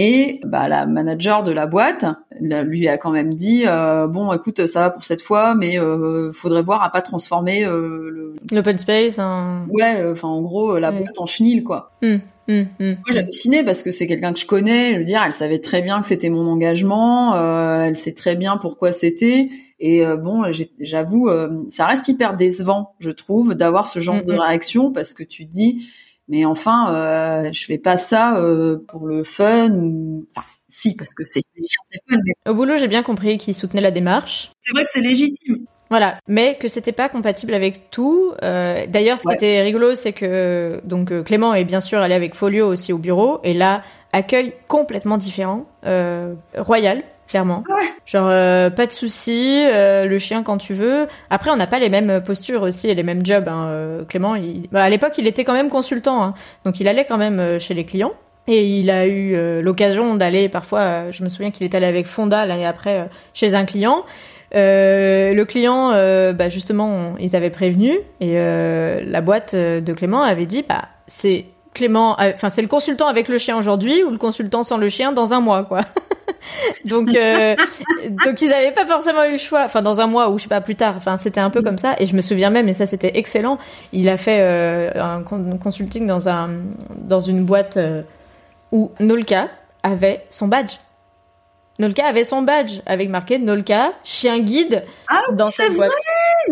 Et bah, la manager de la boîte lui a quand même dit euh, bon écoute ça va pour cette fois mais euh, faudrait voir à pas transformer euh, le L'open space, hein. ouais euh, enfin en gros la Ouais. boîte en chenille quoi Mm, mm, mm. j'hallucinais parce que c'est quelqu'un que je connais. Je veux dire, elle savait très bien que c'était mon engagement. euh, elle sait très bien pourquoi c'était. Et euh, bon, j'avoue, euh, ça reste hyper décevant, je trouve, d'avoir ce genre de Mhm. réaction parce que tu dis, mais enfin, euh, je fais pas ça euh, pour le fun ou. Enfin, si, parce que c'est fun, mais Au boulot, j'ai bien compris qu'il soutenait la démarche. c'est vrai que c'est légitime. Voilà, mais que c'était pas compatible avec tout. Euh, D'ailleurs, ce Ouais. qui était rigolo, c'est que donc euh, Clément est bien sûr allé avec Folio aussi au bureau, et là accueil complètement différent, euh, royal clairement. Ah ouais. Genre euh, pas de souci, euh, le chien quand tu veux. Après, on n'a pas les mêmes postures aussi et les mêmes jobs. Hein. Euh, Clément, il... bah, à l'époque, il était quand même consultant, hein. donc il allait quand même euh, chez les clients. Et il a eu euh, l'occasion d'aller parfois, euh, je me souviens qu'il est allé avec Fonda l'année après chez un client. Euh, le client, euh, bah justement, on- ils avaient prévenu et euh, la boîte de Clément avait dit, bah c'est Clément, enfin c'est le consultant avec le chien aujourd'hui ou le consultant sans le chien dans un mois, quoi. donc euh, donc ils avaient pas forcément eu le choix, enfin dans un mois ou je sais pas plus tard. Enfin c'était un peu comme ça et je me souviens même et ça c'était excellent. Il a fait euh, un con- consulting dans un dans une boîte euh, où Nolka avait son badge. Nolka avait son badge avec marqué Nolka, chien guide Ah, dans c'est boîte.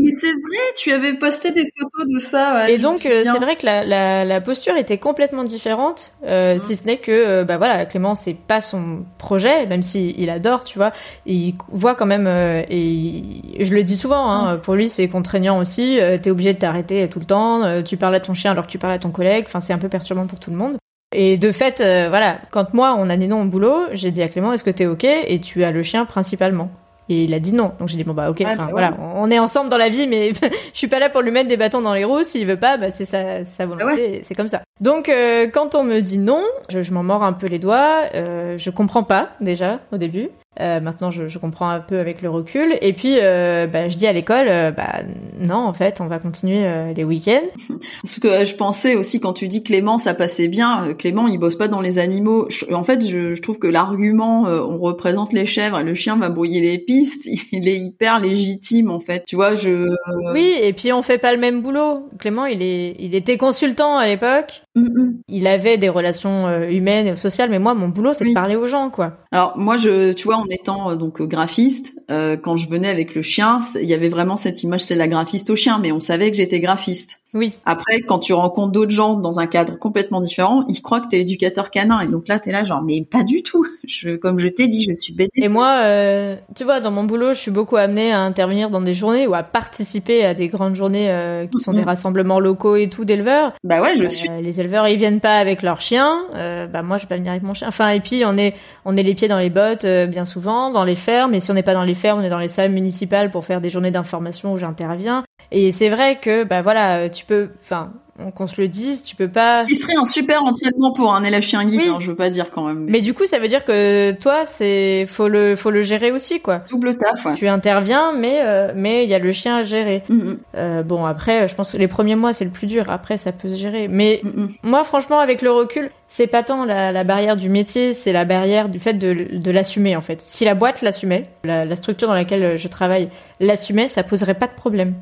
Mais c'est vrai, tu avais posté des photos de ça. ouais, Et donc euh, c'est vrai que la, la, la posture était complètement différente, euh, Mhm. si ce n'est que euh, bah voilà Clément c'est pas son projet, même si il adore, tu vois, il voit quand même euh, et il- je le dis souvent, hein, pour lui c'est contraignant aussi, euh, t'es obligé de t'arrêter tout le temps, euh, tu parles à ton chien alors que tu parles à ton collègue, enfin c'est un peu perturbant pour tout le monde. Et de fait, euh, voilà, quand moi on a dit non au boulot, j'ai dit à Clément est-ce que t'es ok? Et tu as le chien principalement. Et il a dit non. Donc j'ai dit bon bah ok, Ouais, enfin, bah voilà, on est ensemble dans la vie, mais je suis pas là pour lui mettre des bâtons dans les roues. S'il veut pas, bah c'est sa, sa volonté, Ah et c'est comme ça. Donc euh, quand on me dit non, je, je m'en mords un peu les doigts. Euh, je comprends pas déjà au début. Euh, maintenant, je, je comprends un peu avec le recul. Et puis, euh, bah, je dis à l'école, euh, bah non, en fait, on va continuer euh, les week-ends. Ce que je pensais aussi quand tu dis Clément, ça passait bien. euh, Clément, il bosse pas dans les animaux. Je- en fait, je, je trouve que l'argument, euh, on représente les chèvres et le chien va brouiller les pistes, il est hyper légitime en fait. Tu vois, je. Oui, et puis on fait pas le même boulot. Clément, il est, il était consultant à l'époque. Il avait des relations euh, humaines et sociales, mais moi, mon boulot, c'est de parler aux gens, quoi. Alors moi, je, tu vois, en étant euh, donc graphiste, euh, quand je venais avec le chien, il y avait vraiment cette image, c'est la graphiste au chien, mais on savait que j'étais graphiste. Oui. Après, quand tu rencontres d'autres gens dans un cadre complètement différent, ils croient que t'es éducateur canin, et donc là, t'es là genre, mais pas du tout. Je, comme je t'ai dit, je suis bête. Et moi, euh, tu vois, dans mon boulot, je suis beaucoup amenée à intervenir dans des journées ou à participer à des grandes journées euh, qui sont des rassemblements locaux et tout d'éleveurs. Bah ouais, je suis. Les éleveurs, ils viennent pas avec leur chien. bah moi, je vais pas venir avec mon chien. Enfin, et puis on est, on est les pieds dans les bottes bien souvent dans les fermes. Et si on n'est pas dans les fermes, on est dans les salles municipales pour faire des journées d'information où j'interviens. Et c'est vrai que, bah voilà, tu peux, enfin, qu'on se le dise, tu peux pas. Ce qui serait un super entraînement pour un élève chien guide, hein, je veux pas dire quand même. Mais... du coup, ça veut dire que toi, c'est faut le faut le gérer aussi, quoi. Double taf. Ouais. Tu interviens, mais euh, mais il y a le chien à gérer. Mm-hmm. euh, bon, après, je pense que les premiers mois, c'est le plus dur. Après, ça peut se gérer. Mais Mm-hmm. moi, franchement, avec le recul, c'est pas tant la, la barrière du métier, c'est la barrière du fait de, de l'assumer en fait. Si la boîte l'assumait, la, la structure dans laquelle je travaille l'assumait, ça poserait pas de problème.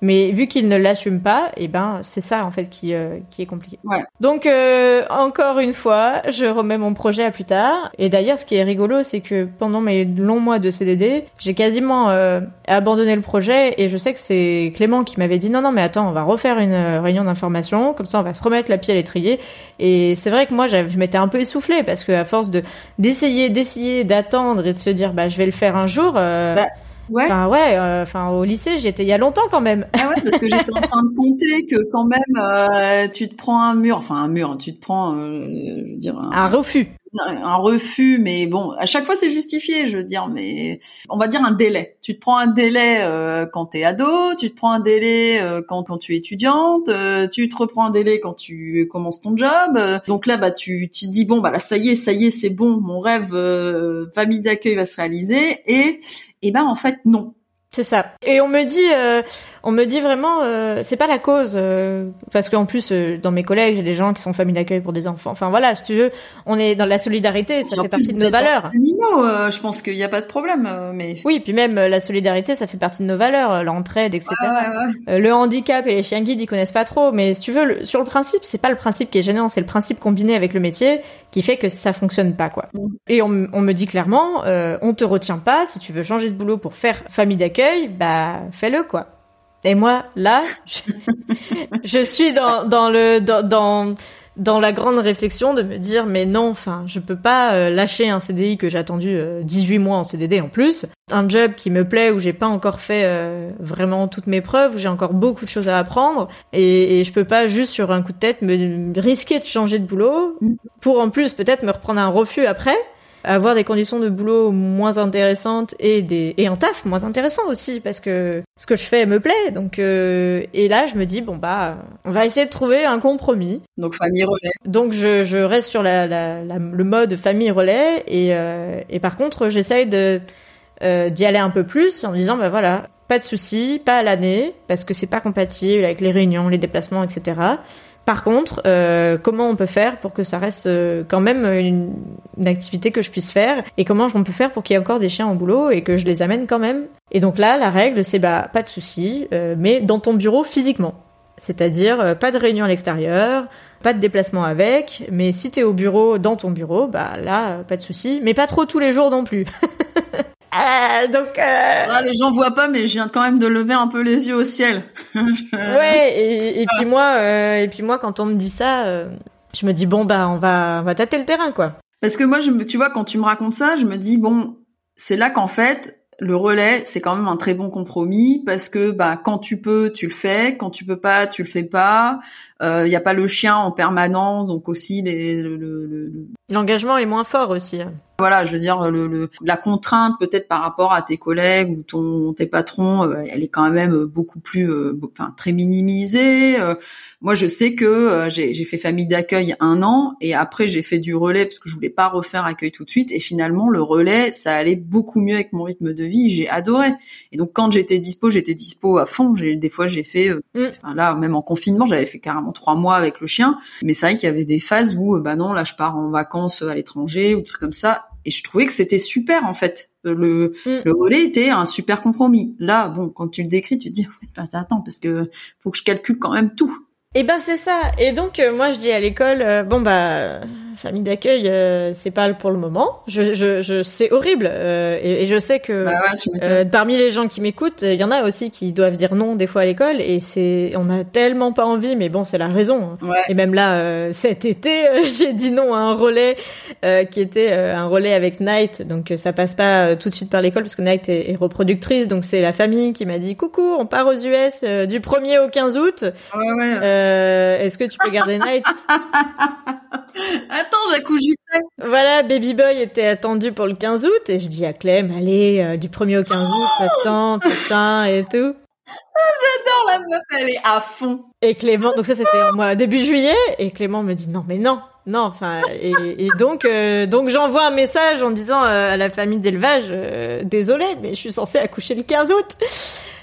Mais vu qu'il ne l'assume pas, et eh ben c'est ça en fait qui euh, qui est compliqué. Ouais. Donc euh, encore une fois, je remets mon projet à plus tard. Et d'ailleurs, ce qui est rigolo, c'est que pendant mes longs mois de CDD, j'ai quasiment euh, abandonné le projet. Et je sais que c'est Clément qui m'avait dit non non mais attends, on va refaire une réunion d'information, comme ça on va se remettre la pied à l'étrier. Et c'est vrai que moi je m'étais un peu essoufflée parce que à force de d'essayer d'essayer d'attendre et de se dire bah je vais le faire un jour. Bah Ouais. Enfin ouais, euh, enfin au lycée, j'étais il y a longtemps quand même. Ah ouais, parce que j'étais en train de compter que quand même euh, tu te prends un mur, enfin un mur, tu te prends euh, je veux dire un, un refus. Un refus, mais bon, à chaque fois c'est justifié, je veux dire, mais on va dire un délai. Tu te prends un délai euh, quand t'es ado, tu te prends un délai euh, quand quand tu es étudiante, euh, tu te reprends un délai quand tu commences ton job. donc là, bah tu tu te dis bon bah là ça y est, ça y est, c'est bon, mon rêve famille d'accueil va se réaliser et et ben en fait non. C'est ça. Et on me dit, euh, on me dit vraiment, euh, c'est pas la cause, euh, parce qu'en plus euh, dans mes collègues j'ai des gens qui sont familles d'accueil pour des enfants. Enfin voilà, si tu veux, on est dans la solidarité, ça fait partie de nos valeurs. Animaux, euh, je pense qu'il n'y a pas de problème, mais. Oui, puis même la solidarité, ça fait partie de nos valeurs, l'entraide, etc. Ah, ouais, ouais. le handicap et les chiens guides, ils connaissent pas trop, mais si tu veux, le, sur le principe, c'est pas le principe qui est gênant, c'est le principe combiné avec le métier qui fait que ça fonctionne pas quoi. Mm. Et on, on, me dit clairement, on te retient pas si tu veux changer de boulot pour faire famille d'accueil, bah fais-le quoi. Et moi, là, je, je suis dans, dans le dans, dans, dans la grande réflexion de me dire mais non, enfin, je peux pas euh, lâcher un CDI que j'ai attendu euh, 18 mois en CDD en plus, un job qui me plaît où j'ai pas encore fait euh, vraiment toutes mes preuves, où j'ai encore beaucoup de choses à apprendre. Et, et, je peux pas juste sur un coup de tête me risquer de changer de boulot pour en plus peut-être me reprendre un refus après avoir des conditions de boulot moins intéressantes et des et un taf moins intéressant aussi parce que ce que je fais me plaît. Donc euh, et là je me dis bon bah on va essayer de trouver un compromis. Donc famille relais. Donc je, je reste sur la, la, la, le mode famille relais et euh, et par contre j'essaye de euh, d'y aller un peu plus en me disant bah voilà pas de souci pas à l'année parce que c'est pas compatible avec les réunions les déplacements etc par contre, euh, comment on peut faire pour que ça reste euh, quand même une, activité que je puisse faire et comment on peut faire pour qu'il y ait encore des chiens au boulot et que je les amène quand même? Et donc là, la règle, c'est bah pas de souci, euh, mais dans ton bureau physiquement. C'est-à-dire pas de réunion à l'extérieur, pas de déplacement avec, mais si t'es au bureau, dans ton bureau, bah là, pas de souci, mais pas trop tous les jours non plus. Euh, donc euh... ah, les gens voient pas mais je viens quand même de lever un peu les yeux au ciel. Ouais et, et puis moi euh, et puis moi quand on me dit ça euh, je me dis bon bah on va on va tâter le terrain quoi. Parce que moi je tu vois quand tu me racontes ça je me dis bon c'est là qu'en fait le relais c'est quand même un très bon compromis parce que bah quand tu peux tu le fais quand tu peux pas tu le fais pas. Il euh, y a pas le chien en permanence donc aussi les le, le, l'engagement est moins fort aussi voilà, je veux dire le, le la contrainte peut-être par rapport à tes collègues ou ton tes patrons, euh, elle est quand même beaucoup plus, euh, enfin très minimisée. Euh, moi, je sais que j'ai, j'ai fait famille d'accueil un an et après j'ai fait du relais parce que je voulais pas refaire accueil tout de suite et finalement le relais ça allait beaucoup mieux avec mon rythme de vie. J'ai adoré. Et donc quand j'étais dispo, j'étais dispo à fond. J'ai des fois j'ai fait, mm. enfin, là même en confinement, j'avais fait carrément trois mois avec le chien. Mais c'est vrai qu'il y avait des phases où bah non là je pars en vacances à l'étranger ou des trucs comme ça et je trouvais que c'était super en fait. Le, mm. le relais était un super compromis. Là, bon, quand tu le décris, tu te dis attends parce que faut que je calcule quand même tout. Et ben c'est ça. Et donc moi je dis à l'école, bon bah famille d'accueil, euh, c'est pas pour le moment. Je, je, je c'est horrible euh, et, je sais que bah euh, parmi les gens qui m'écoutent, il y en a aussi qui doivent dire non des fois à l'école et c'est on a tellement pas envie, mais bon c'est la raison. Hein. Et même là cet été, j'ai dit non à un relais qui était un relais avec Night, donc ça passe pas tout de suite par l'école parce que Night est, reproductrice, donc c'est la famille qui m'a dit coucou, on part aux US du 1er au 15 août. Est-ce que tu peux garder Night Attends, j'accouche Voilà, Baby Boy était attendu pour le 15 août et je dis à Clem, allez, euh, du 1er au 15 août, attends, tout ça et tout. Ah, j'adore la meuf, elle est à fond. Et Clément, donc ça c'était moi début juillet, et Clément me dit non mais non, non, enfin et, donc euh, donc j'envoie un message en disant euh, à la famille d'élevage, désolé mais je suis censée accoucher le 15 août.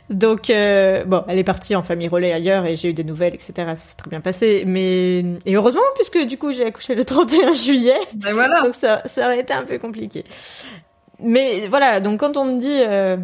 Donc euh, bon, elle est partie en famille relais ailleurs et j'ai eu des nouvelles, etc. Ça s'est très bien passé. Mais et heureusement puisque du coup j'ai accouché le 31 juillet. Ben voilà. Donc ça, ça aurait été un peu compliqué. Mais voilà, donc quand on me dit, euh,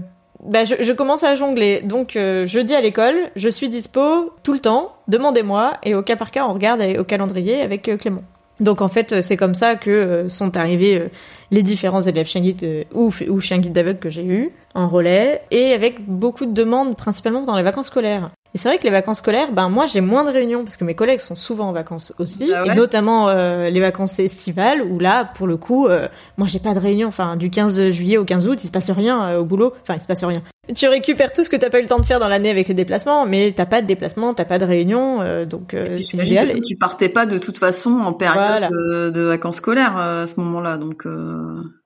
bah, je, je, commence à jongler. Donc euh, je dis à l'école, je suis dispo tout le temps. Demandez-moi et au cas par cas on regarde au calendrier avec euh, Clément. Donc en fait c'est comme ça que sont arrivés les différents élèves chien guide ou, ou chien guide d'aveugle que j'ai eu en relais et avec beaucoup de demandes principalement dans les vacances scolaires. Et c'est vrai que les vacances scolaires, ben moi j'ai moins de réunions parce que mes collègues sont souvent en vacances aussi, ah et notamment euh, les vacances estivales où là, pour le coup, euh, moi j'ai pas de réunion. Enfin, du 15 juillet au 15 août, il se passe rien euh, au boulot. Enfin, il se passe rien. Tu récupères tout ce que t'as pas eu le temps de faire dans l'année avec les déplacements, mais t'as pas de déplacement, t'as pas de réunion, donc c'est idéal. Et tu partais pas de toute façon en période de, vacances scolaires à ce moment-là, donc.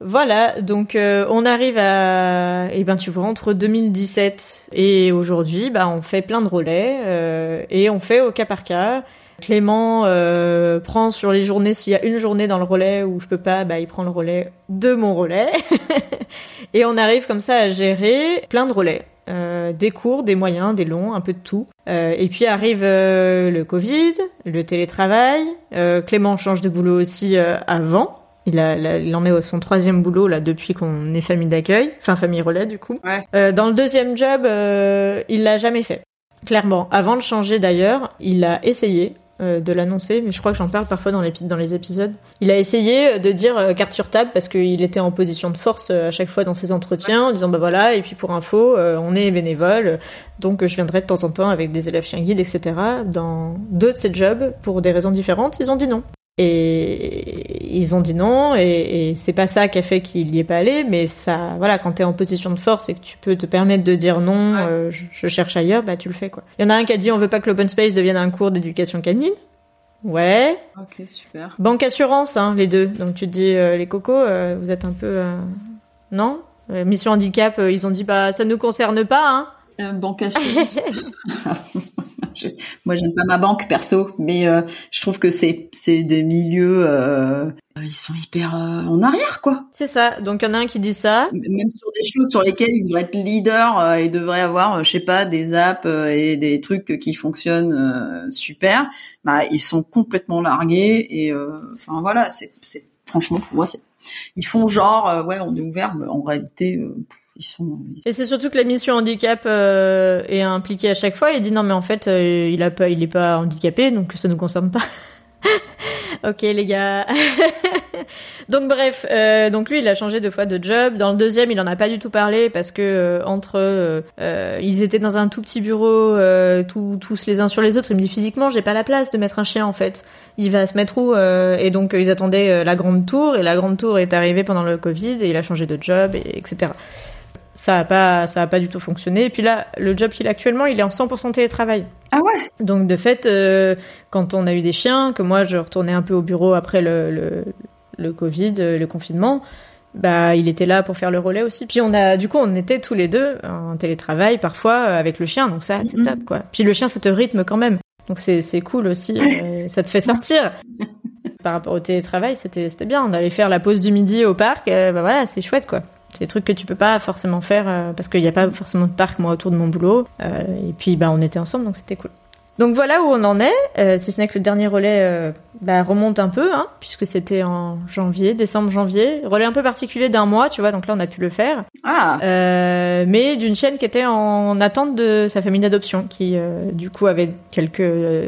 Voilà, donc on arrive à, et eh ben tu vois entre 2017 et aujourd'hui, bah on fait plein de relais euh, et on fait au cas par cas. Clément euh, prend sur les journées, s'il y a une journée dans le relais où je peux pas, bah, il prend le relais de mon relais. et on arrive comme ça à gérer plein de relais. Euh, des courts, des moyens, des longs, un peu de tout. et puis arrive le Covid, le télétravail. Clément change de boulot aussi avant. Il, a, il en est au son troisième boulot là depuis qu'on est famille d'accueil, enfin famille relais du coup. dans le deuxième job, il l'a jamais fait. Clairement. Avant de changer d'ailleurs, il a essayé euh, de l'annoncer, mais je crois que j'en parle parfois dans les, épisodes. Il a essayé de dire euh, carte sur table parce qu'il était en position de force euh, à chaque fois dans ses entretiens, en disant bah voilà, et puis pour info, on est bénévole, donc je viendrai de temps en temps avec des élèves chiens guides, etc. Dans deux de ces jobs, pour des raisons différentes, ils ont dit non. Et ils ont dit non, et, et c'est pas ça qui a fait qu'il y est pas allé, mais ça, voilà, quand t'es en position de force et que tu peux te permettre de dire non, euh, je, cherche ailleurs, bah tu le fais quoi. Il y en a un qui a dit on veut pas que l'open space devienne un cours d'éducation canine. Ouais. Ok, super. Banque assurance, hein, les deux. Donc tu te dis euh, les cocos, euh, vous êtes un peu, non? Mission handicap, ils ont dit bah ça nous concerne pas, hein. banque assurance. moi, j'aime pas ma banque perso, mais euh, je trouve que c'est c'est des milieux euh, ils sont hyper euh, en arrière quoi. C'est ça. Donc il y en a un qui dit ça. Même sur des choses sur lesquelles il devrait être leader, il devrait avoir je sais pas des apps et des trucs qui fonctionnent super. Bah ils sont complètement largués et enfin voilà, c'est c'est franchement pour moi c'est ils font genre ouais on est ouvert mais en réalité et c'est surtout que la mission handicap euh, est impliquée à chaque fois. Il dit non mais en fait euh, il a pas, il est pas handicapé donc ça nous concerne pas. ok les gars. donc bref, euh, donc lui il a changé deux fois de job. Dans le deuxième il en a pas du tout parlé parce que entre ils étaient dans un tout petit bureau, tous les uns sur les autres. Il me dit physiquement j'ai pas la place de mettre un chien en fait. Il va se mettre où Et donc ils attendaient la grande tour et la grande tour est arrivée pendant le Covid et il a changé de job et etc ça a pas ça a pas du tout fonctionné. Et puis là le job qu'il a actuellement il est en 100% télétravail. Ah ouais? Donc de fait euh, quand on a eu des chiens que moi je retournais un peu au bureau après le le, le covid euh, le confinement bah il était là pour faire le relais aussi. Puis on a du coup on était tous les deux en télétravail parfois euh, avec le chien. Donc ça c'est top quoi. Puis le chien ça te rythme quand même. Donc c'est c'est cool aussi ça te fait sortir. Par rapport au télétravail c'était c'était bien. On allait faire la pause du midi au parc bah voilà c'est chouette quoi des trucs que tu peux pas forcément faire euh, parce qu'il n'y a pas forcément de parc moi autour de mon boulot. Euh, et puis bah on était ensemble donc c'était cool. Donc voilà où on en est, euh, si ce n'est que le dernier relais euh, bah, remonte un peu, hein, puisque c'était en janvier, décembre-janvier. Relais un peu particulier d'un mois, tu vois, donc là on a pu le faire. Ah Euh, mais d'une chaîne qui était en attente de sa famille d'adoption, qui euh, du coup avait quelques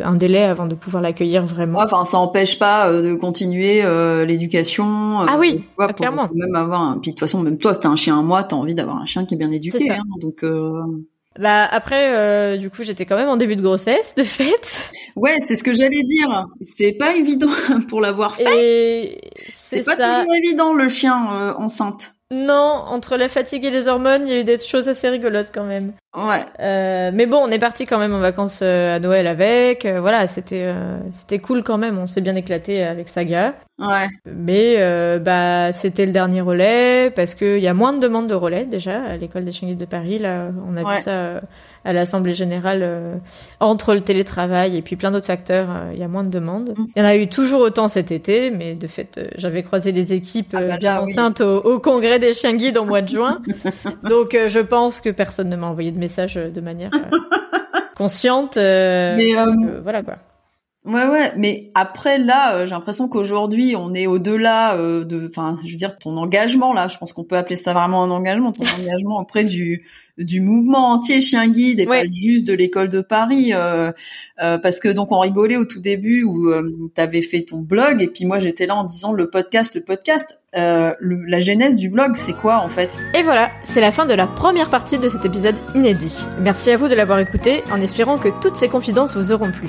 un délai avant de pouvoir l'accueillir vraiment. Ouais, Enfin, ça empêche pas euh, de continuer euh, l'éducation. euh, Ah oui, vois, ah, clairement. même avoir. Un... Puis de toute façon, même toi, t'as un chien à moi, t'as envie d'avoir un chien qui est bien éduqué. Hein, donc euh, Bah après, euh, du coup j'étais quand même en début de grossesse, de fait, ouais, c'est ce que j'allais dire. C'est pas évident pour l'avoir fait. C'est c'est pas ça. toujours évident le chien euh, enceinte. Non, entre la fatigue et les hormones, il y a eu des choses assez rigolotes quand même. Ouais. Euh, mais bon, on est parti quand même en vacances euh, à Noël avec. euh, voilà, c'était euh, c'était cool quand même. On s'est bien éclaté avec Saga. Ouais. Mais euh, bah c'était le dernier relais parce qu'il y a moins de demandes de relais déjà à l'école des chiens guides de Paris. Là, on a Ouais. vu ça à l'assemblée générale euh, entre le télétravail et puis plein d'autres facteurs. euh, Il y a moins de demandes. Mm. Il y en a eu toujours autant cet été, mais de fait, euh, j'avais croisé les équipes Ah bah oui. enceintes au, au congrès des chiens guides en mois de juin. Donc je pense que personne ne m'a envoyé de message de manière consciente. Mais, voilà quoi. Ouais, ouais, mais après là, euh, j'ai l'impression qu'aujourd'hui, on est au-delà euh, de, enfin, je veux dire, ton engagement là. Je pense qu'on peut appeler ça vraiment un engagement, ton engagement auprès du du mouvement entier chien guide et Ouais. pas juste de l'école de Paris, euh, euh, parce que donc on rigolait au tout début où euh, t'avais fait ton blog et puis moi j'étais là en disant le podcast, le podcast. Euh, le- la genèse du blog, c'est quoi en fait? Et voilà, c'est la fin de la première partie de cet épisode inédit. Merci à vous de l'avoir écouté, en espérant que toutes ces confidences vous auront plu.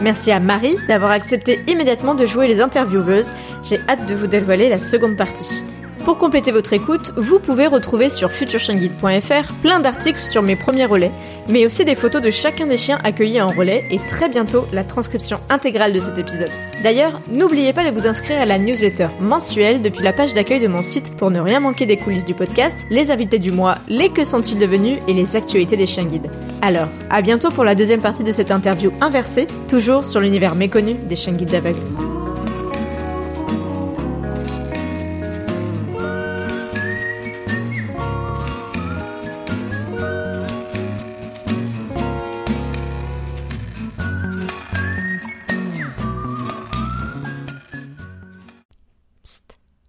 Merci à Marie d'avoir accepté immédiatement de jouer les intervieweuses. J'ai hâte de vous dévoiler la seconde partie. Pour compléter votre écoute, vous pouvez retrouver sur futureshienguide.fr plein d'articles sur mes premiers relais, mais aussi des photos de chacun des chiens accueillis en relais et très bientôt la transcription intégrale de cet épisode. D'ailleurs, n'oubliez pas de vous inscrire à la newsletter mensuelle depuis la page d'accueil de mon site pour ne rien manquer des coulisses du podcast, les invités du mois, les que sont-ils devenus et les actualités des chiens guides. Alors, à bientôt pour la deuxième partie de cette interview inversée, toujours sur l'univers méconnu des chiens guides d'aveugles.